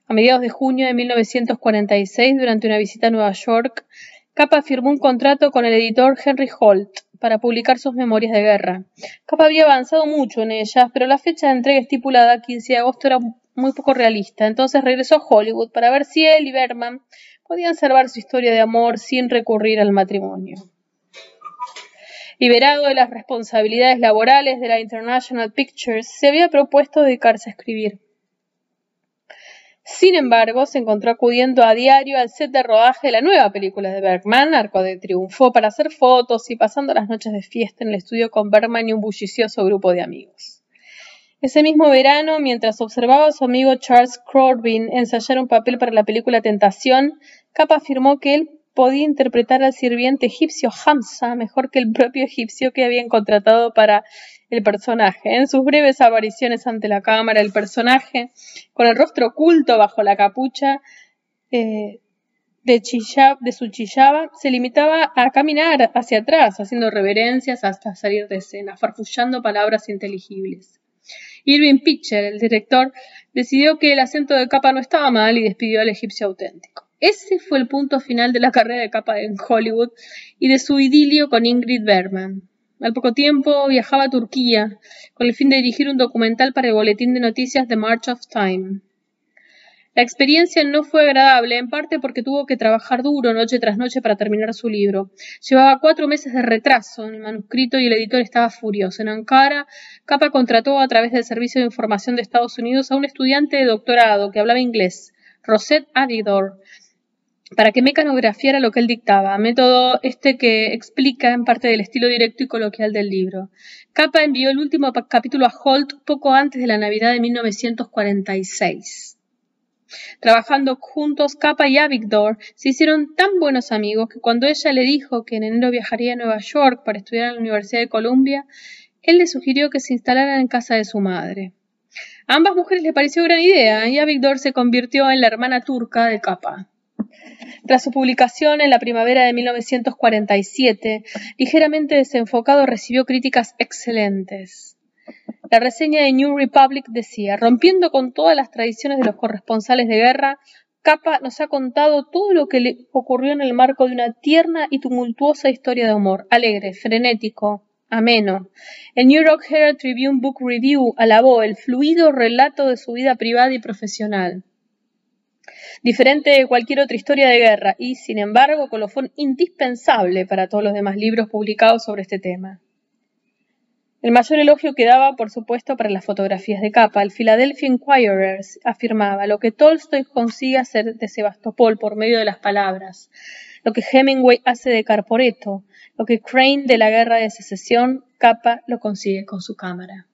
A mediados de junio de 1946, durante una visita a Nueva York, Capa firmó un contrato con el editor Henry Holt para publicar sus memorias de guerra. Capa había avanzado mucho en ellas, pero la fecha de entrega estipulada, 15 de agosto, era muy poco realista. Entonces regresó a Hollywood para ver si él y Berman podían salvar su historia de amor sin recurrir al matrimonio. Liberado de las responsabilidades laborales de la International Pictures, se había propuesto dedicarse a escribir. Sin embargo, se encontró acudiendo a diario al set de rodaje de la nueva película de Bergman, Arco de Triunfo, para hacer fotos y pasando las noches de fiesta en el estudio con Bergman y un bullicioso grupo de amigos. Ese mismo verano, mientras observaba a su amigo Charles Corbin ensayar un papel para la película Tentación, Capa afirmó que él podía interpretar al sirviente egipcio Hamza mejor que el propio egipcio que habían contratado para el personaje. En sus breves apariciones ante la cámara, el personaje, con el rostro oculto bajo la capucha eh, de, de su chillaba, se limitaba a caminar hacia atrás, haciendo reverencias hasta salir de escena, farfullando palabras inteligibles. Irving Pitcher, el director, decidió que el acento de capa no estaba mal y despidió al egipcio auténtico. Ese fue el punto final de la carrera de capa en Hollywood y de su idilio con Ingrid Bergman. Al poco tiempo viajaba a Turquía con el fin de dirigir un documental para el boletín de noticias The March of Time. La experiencia no fue agradable, en parte porque tuvo que trabajar duro noche tras noche para terminar su libro. Llevaba cuatro meses de retraso en el manuscrito y el editor estaba furioso. En Ankara, Capa contrató a través del Servicio de Información de Estados Unidos a un estudiante de doctorado que hablaba inglés, Rosette Adidor, para que mecanografiara lo que él dictaba, método este que explica en parte del estilo directo y coloquial del libro. Capa envió el último capítulo a Holt poco antes de la Navidad de 1946. Trabajando juntos, Capa y Avigdor se hicieron tan buenos amigos que cuando ella le dijo que en enero viajaría a Nueva York para estudiar en la Universidad de Columbia, él le sugirió que se instalaran en casa de su madre. A ambas mujeres les pareció gran idea y Avigdor se convirtió en la hermana turca de Capa. Tras su publicación en la primavera de 1947, ligeramente desenfocado recibió críticas excelentes. La reseña de New Republic decía, rompiendo con todas las tradiciones de los corresponsales de guerra, Capa nos ha contado todo lo que le ocurrió en el marco de una tierna y tumultuosa historia de amor, alegre, frenético, ameno. El New York Herald Tribune Book Review alabó el fluido relato de su vida privada y profesional diferente de cualquier otra historia de guerra y, sin embargo, colofón indispensable para todos los demás libros publicados sobre este tema. El mayor elogio quedaba, por supuesto, para las fotografías de capa. El Philadelphia Inquirer afirmaba lo que Tolstoy consigue hacer de Sebastopol por medio de las palabras, lo que Hemingway hace de Carporeto, lo que Crane de la Guerra de Secesión, Capa lo consigue con su cámara.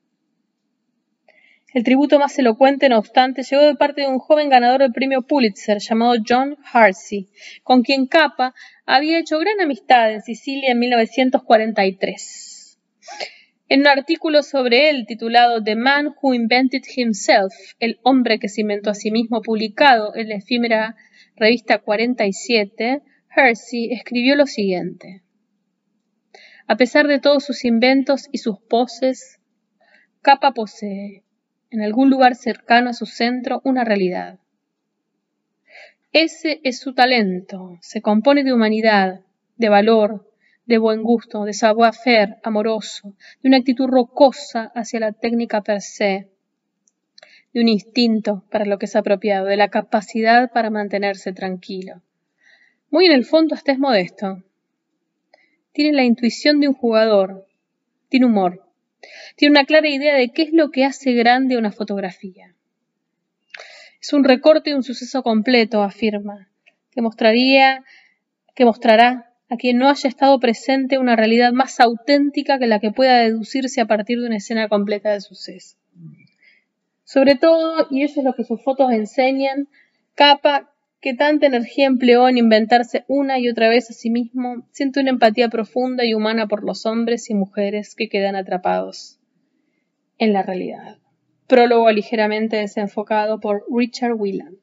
El tributo más elocuente, no obstante, llegó de parte de un joven ganador del premio Pulitzer llamado John Harsey, con quien Capa había hecho gran amistad en Sicilia en 1943. En un artículo sobre él titulado The Man Who Invented Himself, el hombre que se inventó a sí mismo, publicado en la efímera revista 47, Hersey escribió lo siguiente. A pesar de todos sus inventos y sus poses, Capa posee en algún lugar cercano a su centro, una realidad. Ese es su talento, se compone de humanidad, de valor, de buen gusto, de savoir-faire amoroso, de una actitud rocosa hacia la técnica per se, de un instinto para lo que es apropiado, de la capacidad para mantenerse tranquilo. Muy en el fondo hasta es modesto. Tiene la intuición de un jugador, tiene humor, tiene una clara idea de qué es lo que hace grande una fotografía. Es un recorte de un suceso completo, afirma, que mostraría, que mostrará a quien no haya estado presente una realidad más auténtica que la que pueda deducirse a partir de una escena completa de suceso. Sobre todo, y eso es lo que sus fotos enseñan, Capa, que tanta energía empleó en inventarse una y otra vez a sí mismo, siente una empatía profunda y humana por los hombres y mujeres que quedan atrapados en la realidad. Prólogo ligeramente desenfocado por Richard Whelan.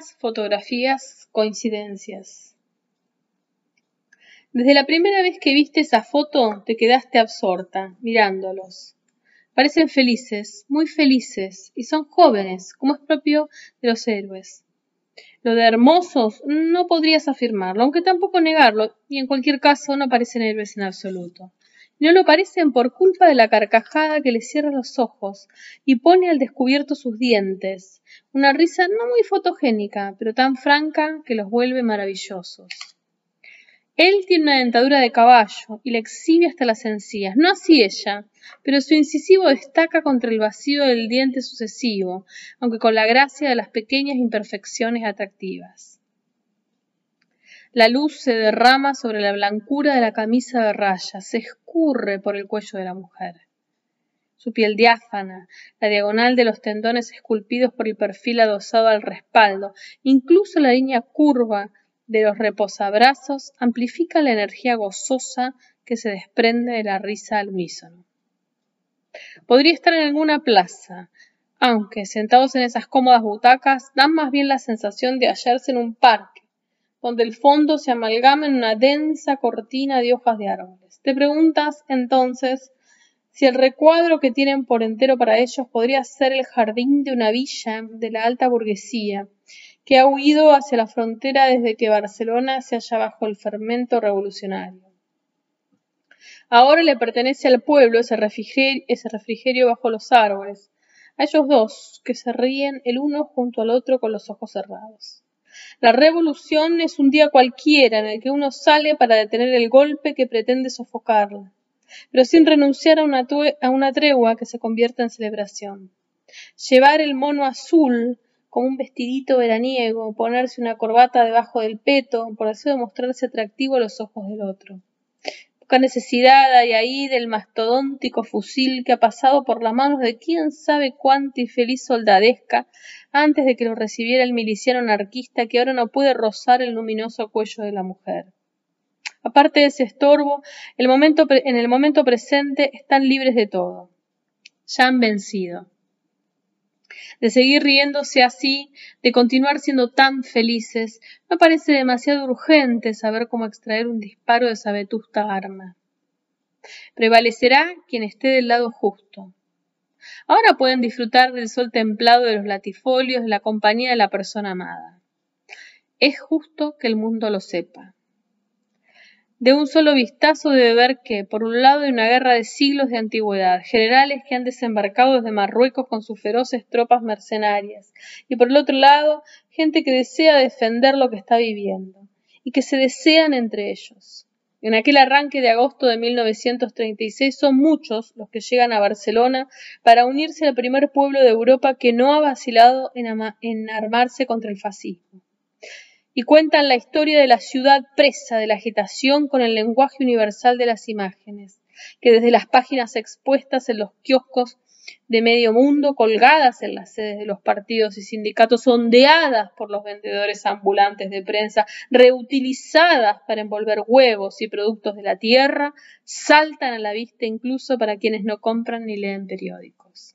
Fotografías, coincidencias. Desde la primera vez que viste esa foto te quedaste absorta, mirándolos. Parecen felices, muy felices, y son jóvenes, como es propio de los héroes. Lo de hermosos no podrías afirmarlo, aunque tampoco negarlo, y en cualquier caso no parecen héroes en absoluto. No lo parecen por culpa de la carcajada que le cierra los ojos y pone al descubierto sus dientes, una risa no muy fotogénica, pero tan franca que los vuelve maravillosos. Él tiene una dentadura de caballo y la exhibe hasta las encías, no así ella, pero su incisivo destaca contra el vacío del diente sucesivo, aunque con la gracia de las pequeñas imperfecciones atractivas. La luz se derrama sobre la blancura de la camisa de rayas, se escurre por el cuello de la mujer. Su piel diáfana, la diagonal de los tendones esculpidos por el perfil adosado al respaldo, incluso la línea curva de los reposabrazos amplifica la energía gozosa que se desprende de la risa al unísono. Podría estar en alguna plaza, aunque sentados en esas cómodas butacas dan más bien la sensación de hallarse en un parque, donde el fondo se amalgama en una densa cortina de hojas de árboles. Te preguntas entonces si el recuadro que tienen por entero para ellos podría ser el jardín de una villa de la alta burguesía, que ha huido hacia la frontera desde que Barcelona se halla bajo el fermento revolucionario. Ahora le pertenece al pueblo ese refrigerio, bajo los árboles, a ellos dos que se ríen el uno junto al otro con los ojos cerrados. La revolución es un día cualquiera en el que uno sale para detener el golpe que pretende sofocarla, pero sin renunciar a una, a una tregua que se convierta en celebración. Llevar el mono azul como un vestidito veraniego, ponerse una corbata debajo del peto, por así demostrarse atractivo a los ojos del otro. Necesidad hay ahí del mastodóntico fusil que ha pasado por las manos de quién sabe cuánta y feliz soldadesca antes de que lo recibiera el miliciano anarquista que ahora no puede rozar el luminoso cuello de la mujer. Aparte de ese estorbo, el momento en el momento presente están libres de todo. Ya han vencido de seguir riéndose así, de continuar siendo tan felices, no parece demasiado urgente saber cómo extraer un disparo de esa vetusta arma. Prevalecerá quien esté del lado justo. Ahora pueden disfrutar del sol templado de los latifolios, de la compañía de la persona amada. Es justo que el mundo lo sepa. De un solo vistazo debe ver que, por un lado, hay una guerra de siglos de antigüedad, generales que han desembarcado desde Marruecos con sus feroces tropas mercenarias, y por el otro lado, gente que desea defender lo que está viviendo, y que se desean entre ellos. En aquel arranque de agosto de 1936 son muchos los que llegan a Barcelona para unirse al primer pueblo de Europa que no ha vacilado en, en armarse contra el fascismo y cuentan la historia de la ciudad presa de la agitación con el lenguaje universal de las imágenes, que desde las páginas expuestas en los kioscos de medio mundo, colgadas en las sedes de los partidos y sindicatos, ondeadas por los vendedores ambulantes de prensa, reutilizadas para envolver huevos y productos de la tierra, saltan a la vista incluso para quienes no compran ni leen periódicos.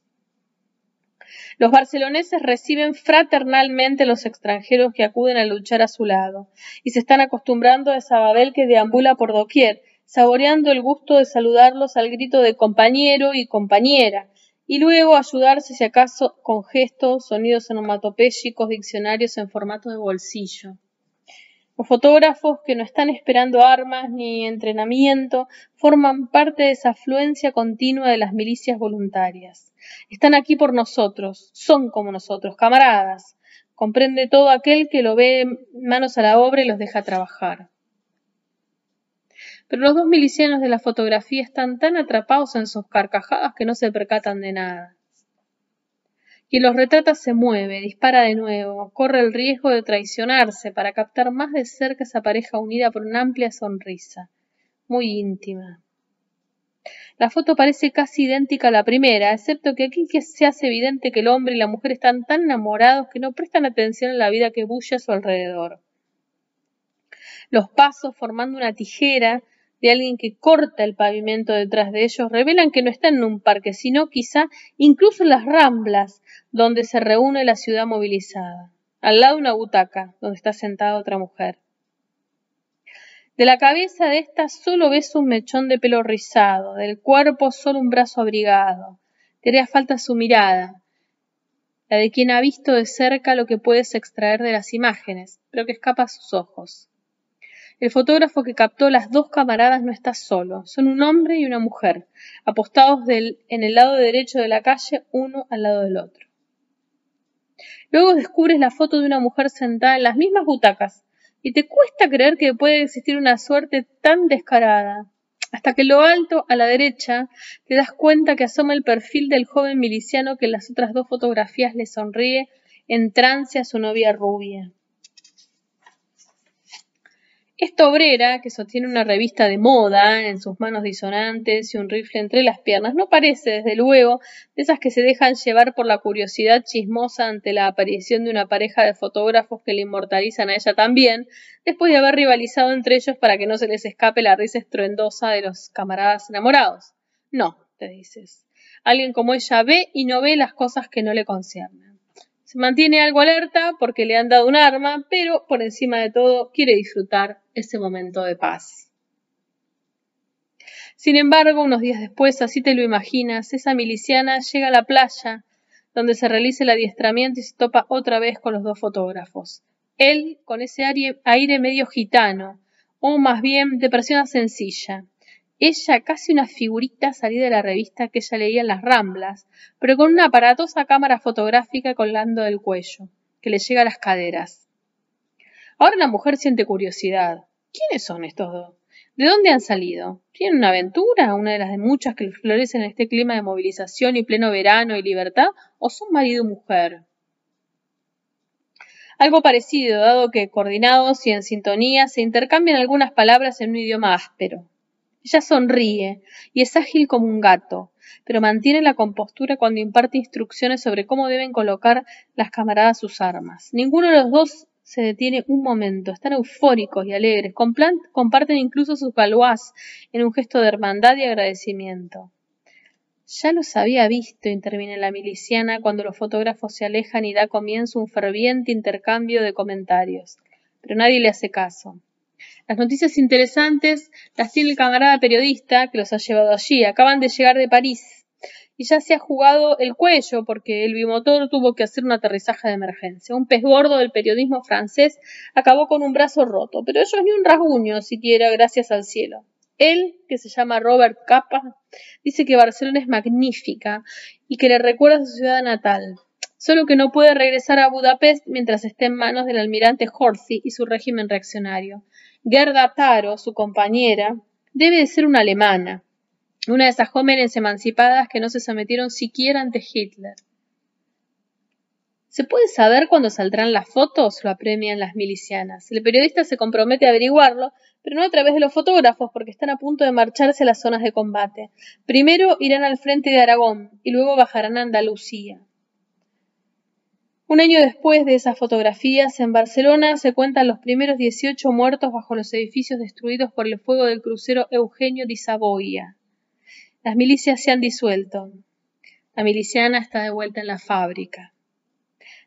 Los barceloneses reciben fraternalmente a los extranjeros que acuden a luchar a su lado, y se están acostumbrando a esa Babel que deambula por doquier, saboreando el gusto de saludarlos al grito de compañero y compañera, y luego ayudarse si acaso con gestos, sonidos onomatopéyicos, diccionarios en formato de bolsillo. Los fotógrafos que no están esperando armas ni entrenamiento forman parte de esa afluencia continua de las milicias voluntarias. Están aquí por nosotros, son como nosotros, camaradas. Comprende todo aquel que lo ve manos a la obra y los deja trabajar. Pero los dos milicianos de la fotografía están tan atrapados en sus carcajadas que no se percatan de nada. Quien los retrata se mueve, dispara de nuevo, corre el riesgo de traicionarse para captar más de cerca esa pareja unida por una amplia sonrisa, muy íntima. La foto parece casi idéntica a la primera, excepto que aquí se hace evidente que el hombre y la mujer están tan enamorados que no prestan atención a la vida que bulle a su alrededor. Los pasos formando una tijera de alguien que corta el pavimento detrás de ellos revelan que no están en un parque, sino quizá incluso en las ramblas donde se reúne la ciudad movilizada, al lado de una butaca donde está sentada otra mujer. De la cabeza de esta solo ves un mechón de pelo rizado, del cuerpo solo un brazo abrigado. Te haría falta su mirada, la de quien ha visto de cerca lo que puedes extraer de las imágenes, pero que escapa a sus ojos. El fotógrafo que captó las dos camaradas no está solo, son un hombre y una mujer, apostados en el lado derecho de la calle, uno al lado del otro. Luego descubres la foto de una mujer sentada en las mismas butacas, y te cuesta creer que puede existir una suerte tan descarada, hasta que lo alto, a la derecha, te das cuenta que asoma el perfil del joven miliciano que en las otras dos fotografías le sonríe en trance a su novia rubia. Esta obrera, que sostiene una revista de moda en sus manos disonantes y un rifle entre las piernas, no parece, desde luego, de esas que se dejan llevar por la curiosidad chismosa ante la aparición de una pareja de fotógrafos que le inmortalizan a ella también, después de haber rivalizado entre ellos para que no se les escape la risa estruendosa de los camaradas enamorados. No, te dices. Alguien como ella ve y no ve las cosas que no le conciernen. Se mantiene algo alerta porque le han dado un arma, pero por encima de todo quiere disfrutar ese momento de paz. Sin embargo, unos días después, así te lo imaginas, esa miliciana llega a la playa donde se realiza el adiestramiento y se topa otra vez con los dos fotógrafos. Él con ese aire medio gitano, o más bien de persona sencilla, ella casi una figurita salida de la revista que ella leía en las Ramblas, pero con una aparatosa cámara fotográfica colgando del cuello, que le llega a las caderas. Ahora la mujer siente curiosidad. ¿Quiénes son estos dos? ¿De dónde han salido? ¿Tienen una aventura, una de las de muchas que florecen en este clima de movilización y pleno verano y libertad? ¿O son marido y mujer? Algo parecido, dado que, coordinados y en sintonía, se intercambian algunas palabras en un idioma áspero. Ella sonríe y es ágil como un gato, pero mantiene la compostura cuando imparte instrucciones sobre cómo deben colocar las camaradas sus armas. Ninguno de los dos se detiene un momento, están eufóricos y alegres, comparten incluso sus galois en un gesto de hermandad y agradecimiento. Ya los había visto, interviene la miliciana cuando los fotógrafos se alejan y da comienzo un ferviente intercambio de comentarios. Pero nadie le hace caso. Las noticias interesantes las tiene el camarada periodista que los ha llevado allí. Acaban de llegar de París y ya se ha jugado el cuello porque el bimotor tuvo que hacer un aterrizaje de emergencia. Un pez gordo del periodismo francés acabó con un brazo roto, pero ellos ni un rasguño siquiera, gracias al cielo. Él, que se llama Robert Capa, dice que Barcelona es magnífica y que le recuerda a su ciudad natal, solo que no puede regresar a Budapest mientras esté en manos del almirante Horthy y su régimen reaccionario. Gerda Taro, su compañera, debe de ser una alemana, una de esas jóvenes emancipadas que no se sometieron siquiera ante Hitler. ¿Se puede saber cuándo saldrán las fotos? lo apremian las milicianas. El periodista se compromete a averiguarlo, pero no a través de los fotógrafos, porque están a punto de marcharse a las zonas de combate. Primero irán al frente de Aragón y luego bajarán a Andalucía. Un año después de esas fotografías, en Barcelona se cuentan los primeros 18 muertos bajo los edificios destruidos por el fuego del crucero Eugenio di Savoia. Las milicias se han disuelto. La miliciana está de vuelta en la fábrica.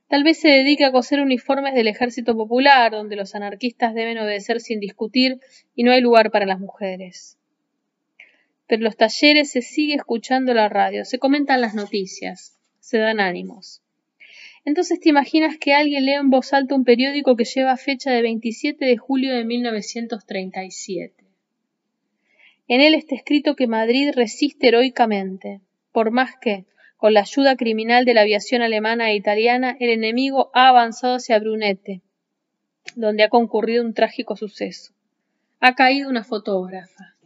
Tal vez se dedique a coser uniformes del ejército popular, donde los anarquistas deben obedecer sin discutir y no hay lugar para las mujeres. Pero en los talleres se sigue escuchando la radio, se comentan las noticias, se dan ánimos. Entonces te imaginas que alguien lee en voz alta un periódico que lleva fecha de 27 de julio de 1937. En él está escrito que Madrid resiste heroicamente, por más que, con la ayuda criminal de la aviación alemana e italiana, el enemigo ha avanzado hacia Brunete, donde ha concurrido un trágico suceso. Ha caído una fotógrafa,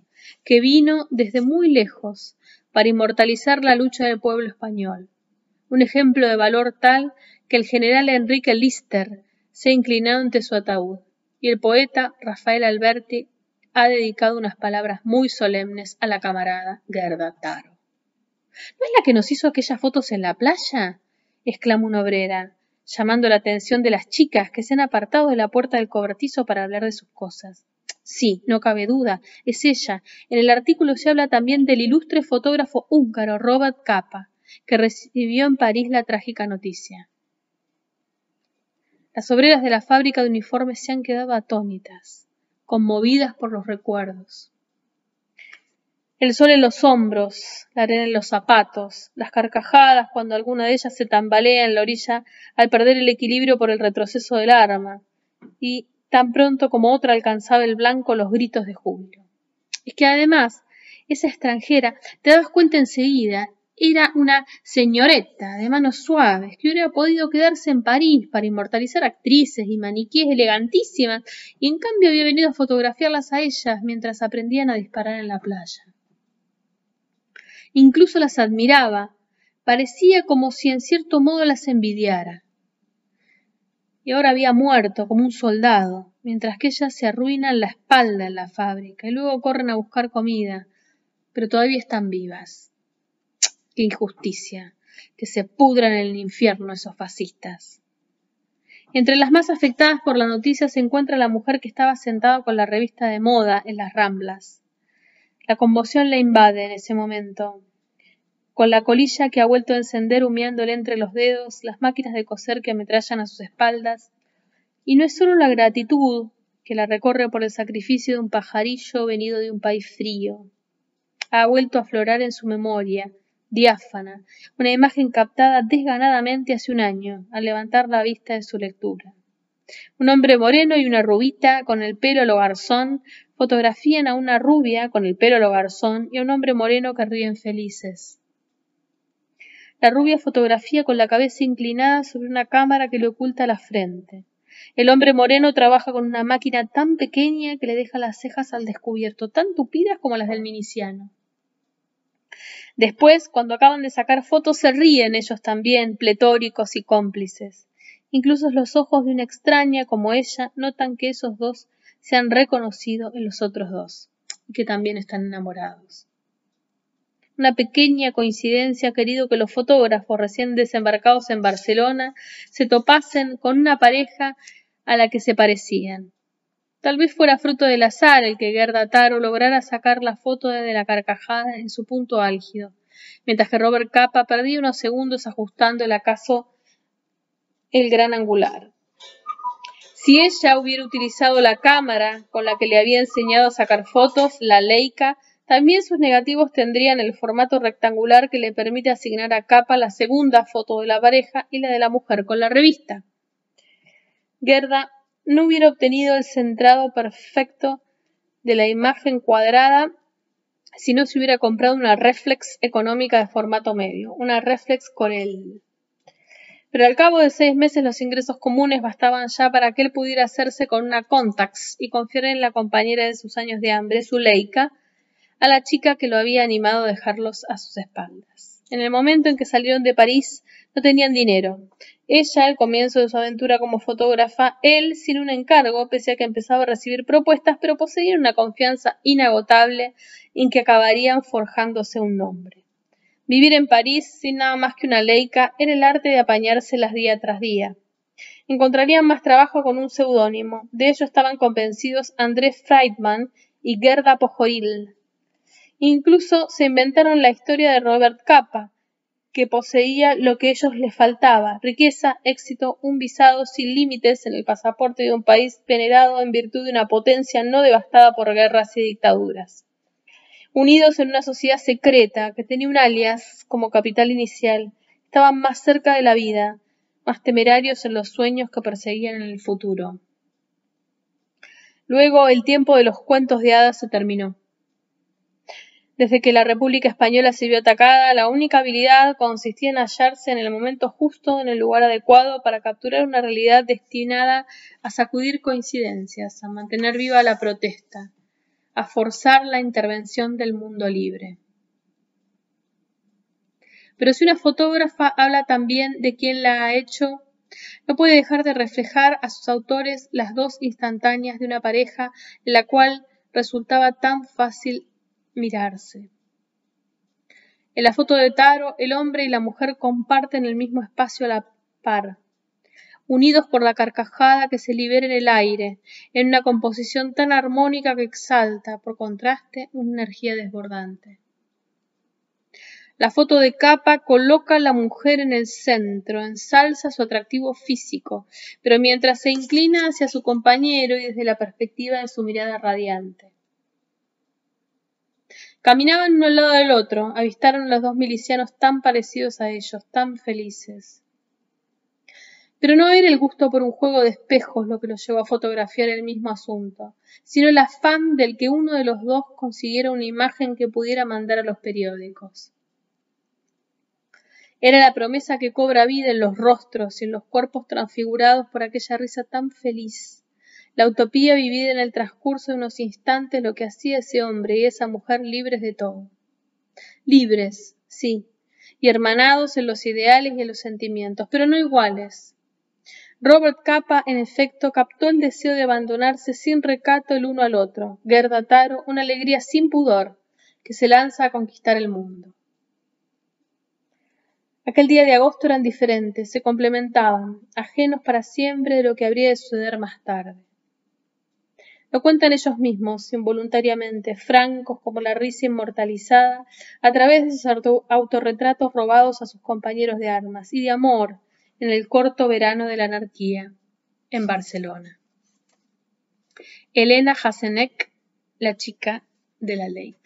que vino desde muy lejos para inmortalizar la lucha del pueblo español un ejemplo de valor tal que el general Enrique Lister se ha inclinado ante su ataúd, y el poeta Rafael Alberti ha dedicado unas palabras muy solemnes a la camarada Gerda Taro. ¿No es la que nos hizo aquellas fotos en la playa? exclamó una obrera, llamando la atención de las chicas que se han apartado de la puerta del cobertizo para hablar de sus cosas. Sí, no cabe duda, es ella. En el artículo se habla también del ilustre fotógrafo húngaro Robert Capa, que recibió en París la trágica noticia. Las obreras de la fábrica de uniformes se han quedado atónitas, conmovidas por los recuerdos. El sol en los hombros, la arena en los zapatos, las carcajadas cuando alguna de ellas se tambalea en la orilla al perder el equilibrio por el retroceso del arma, y tan pronto como otra alcanzaba el blanco los gritos de júbilo. Es que además, esa extranjera, te das cuenta enseguida, era una señoreta de manos suaves que hubiera podido quedarse en París para inmortalizar actrices y maniquíes elegantísimas y en cambio había venido a fotografiarlas a ellas mientras aprendían a disparar en la playa. Incluso las admiraba, parecía como si en cierto modo las envidiara. Y ahora había muerto como un soldado, mientras que ellas se arruinan la espalda en la fábrica y luego corren a buscar comida, pero todavía están vivas. Qué injusticia, que se pudran en el infierno esos fascistas. Entre las más afectadas por la noticia se encuentra la mujer que estaba sentada con la revista de moda en las ramblas. La conmoción le invade en ese momento. Con la colilla que ha vuelto a encender humeándole entre los dedos, las máquinas de coser que ametrallan a sus espaldas. Y no es solo la gratitud que la recorre por el sacrificio de un pajarillo venido de un país frío. Ha vuelto a aflorar en su memoria, diáfana, una imagen captada desganadamente hace un año, al levantar la vista de su lectura. Un hombre moreno y una rubita con el pelo lo garzón fotografían a una rubia con el pelo lo garzón y a un hombre moreno que ríen felices. La rubia fotografía con la cabeza inclinada sobre una cámara que le oculta la frente. El hombre moreno trabaja con una máquina tan pequeña que le deja las cejas al descubierto, tan tupidas como las del miliciano. Después, cuando acaban de sacar fotos, se ríen ellos también, pletóricos y cómplices. Incluso los ojos de una extraña como ella notan que esos dos se han reconocido en los otros dos y que también están enamorados. Una pequeña coincidencia ha querido que los fotógrafos recién desembarcados en Barcelona se topasen con una pareja a la que se parecían. Tal vez fuera fruto del azar el que Gerda Taro lograra sacar la foto de la carcajada en su punto álgido, mientras que Robert Capa perdía unos segundos ajustando el acaso el gran angular. Si ella hubiera utilizado la cámara con la que le había enseñado a sacar fotos, la Leica, también sus negativos tendrían el formato rectangular que le permite asignar a Capa la segunda foto de la pareja y la de la mujer con la revista. Gerda no hubiera obtenido el centrado perfecto de la imagen cuadrada si no se hubiera comprado una reflex económica de formato medio, una reflex Corel. Pero al cabo de seis meses los ingresos comunes bastaban ya para que él pudiera hacerse con una Contax y confiar en la compañera de sus años de hambre, Zuleika, a la chica que lo había animado a dejarlos a sus espaldas. En el momento en que salieron de París, no tenían dinero. Ella, al comienzo de su aventura como fotógrafa, él sin un encargo, pese a que empezaba a recibir propuestas, pero poseían una confianza inagotable en que acabarían forjándose un nombre. Vivir en París sin nada más que una leica era el arte de apañárselas día tras día. Encontrarían más trabajo con un seudónimo. De ello estaban convencidos Andrés Friedman y Gerda Pojoril. Incluso se inventaron la historia de Robert Capa, que poseía lo que ellos les faltaba, riqueza, éxito, un visado sin límites en el pasaporte de un país venerado en virtud de una potencia no devastada por guerras y dictaduras. Unidos en una sociedad secreta que tenía un alias como capital inicial, estaban más cerca de la vida, más temerarios en los sueños que perseguían en el futuro. Luego el tiempo de los cuentos de hadas se terminó. Desde que la República Española se vio atacada, la única habilidad consistía en hallarse en el momento justo, en el lugar adecuado, para capturar una realidad destinada a sacudir coincidencias, a mantener viva la protesta, a forzar la intervención del mundo libre. Pero si una fotógrafa habla también de quien la ha hecho, no puede dejar de reflejar a sus autores las dos instantáneas de una pareja en la cual resultaba tan fácil mirarse. En la foto de Taro, el hombre y la mujer comparten el mismo espacio a la par, unidos por la carcajada que se libera en el aire, en una composición tan armónica que exalta, por contraste, una energía desbordante. La foto de capa coloca a la mujer en el centro, ensalza su atractivo físico, pero mientras se inclina hacia su compañero y desde la perspectiva de su mirada radiante. Caminaban uno al lado del otro, avistaron a los dos milicianos tan parecidos a ellos, tan felices. Pero no era el gusto por un juego de espejos lo que los llevó a fotografiar el mismo asunto, sino el afán del que uno de los dos consiguiera una imagen que pudiera mandar a los periódicos. Era la promesa que cobra vida en los rostros y en los cuerpos transfigurados por aquella risa tan feliz, la utopía vivida en el transcurso de unos instantes lo que hacía ese hombre y esa mujer libres de todo. Libres, sí, y hermanados en los ideales y en los sentimientos, pero no iguales. Robert Capa, en efecto, captó el deseo de abandonarse sin recato el uno al otro. Gerda Taro, una alegría sin pudor, que se lanza a conquistar el mundo. Aquel día de agosto eran diferentes, se complementaban, ajenos para siempre de lo que habría de suceder más tarde. Lo cuentan ellos mismos, involuntariamente, francos como la risa inmortalizada, a través de sus autorretratos robados a sus compañeros de armas, y de amor, en el corto verano de la anarquía, en Barcelona. Elena Hasenek, la chica de la ley.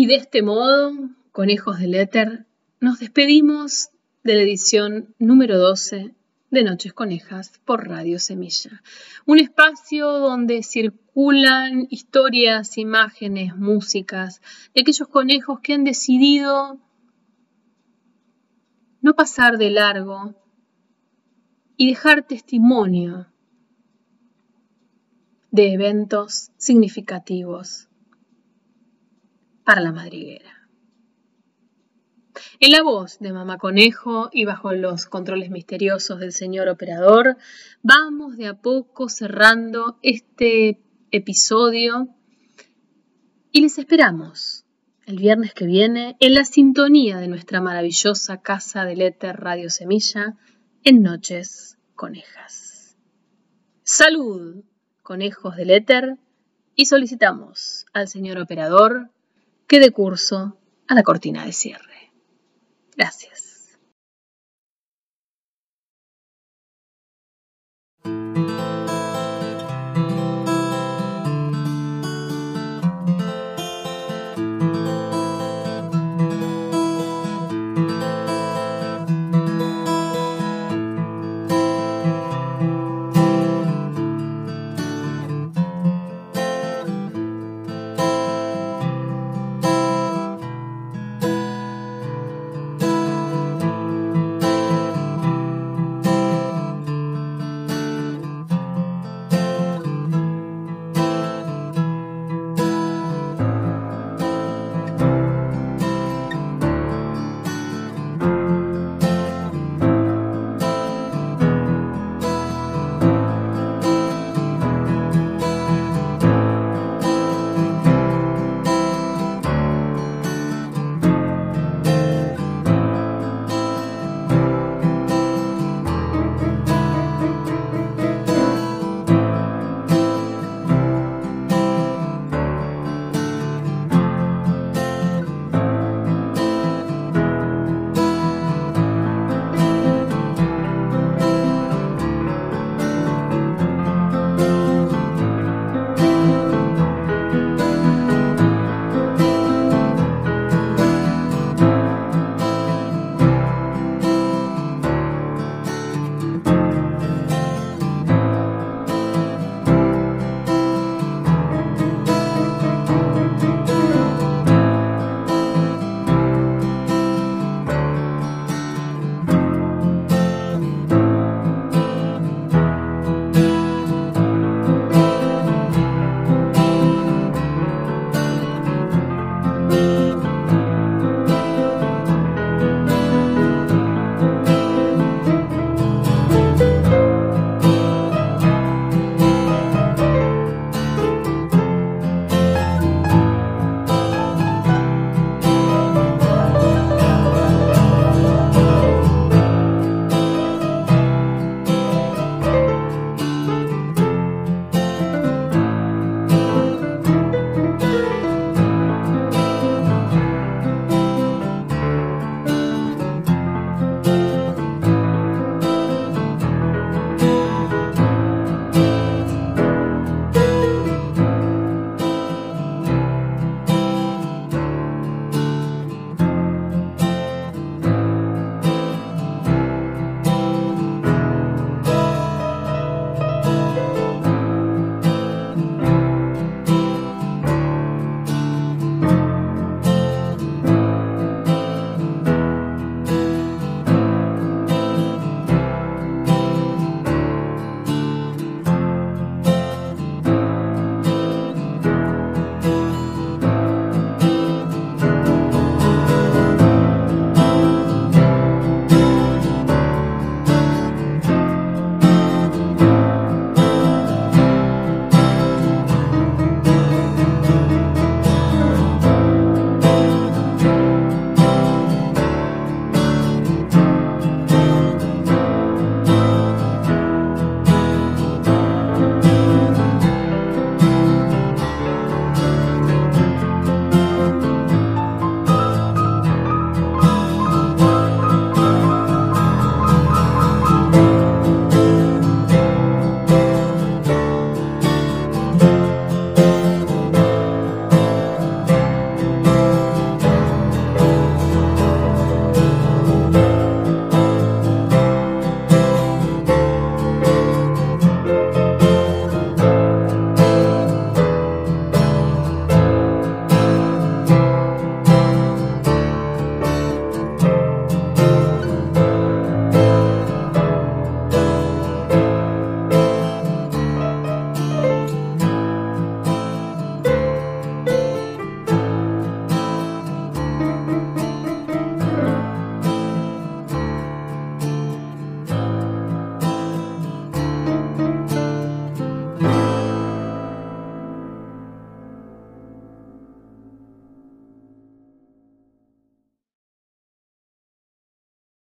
Y de este modo, conejos del éter, nos despedimos de la edición número 12 de Noches Conejas por Radio Semilla. Un espacio donde circulan historias, imágenes, músicas de aquellos conejos que han decidido no pasar de largo y dejar testimonio de eventos significativos para la madriguera. En la voz de Mamá Conejo y bajo los controles misteriosos del señor operador, vamos de a poco cerrando este episodio y les esperamos el viernes que viene en la sintonía de nuestra maravillosa casa del éter Radio Semilla en Noches Conejas. Salud, conejos del éter, y solicitamos al señor operador que dé curso a la cortina de cierre. Gracias.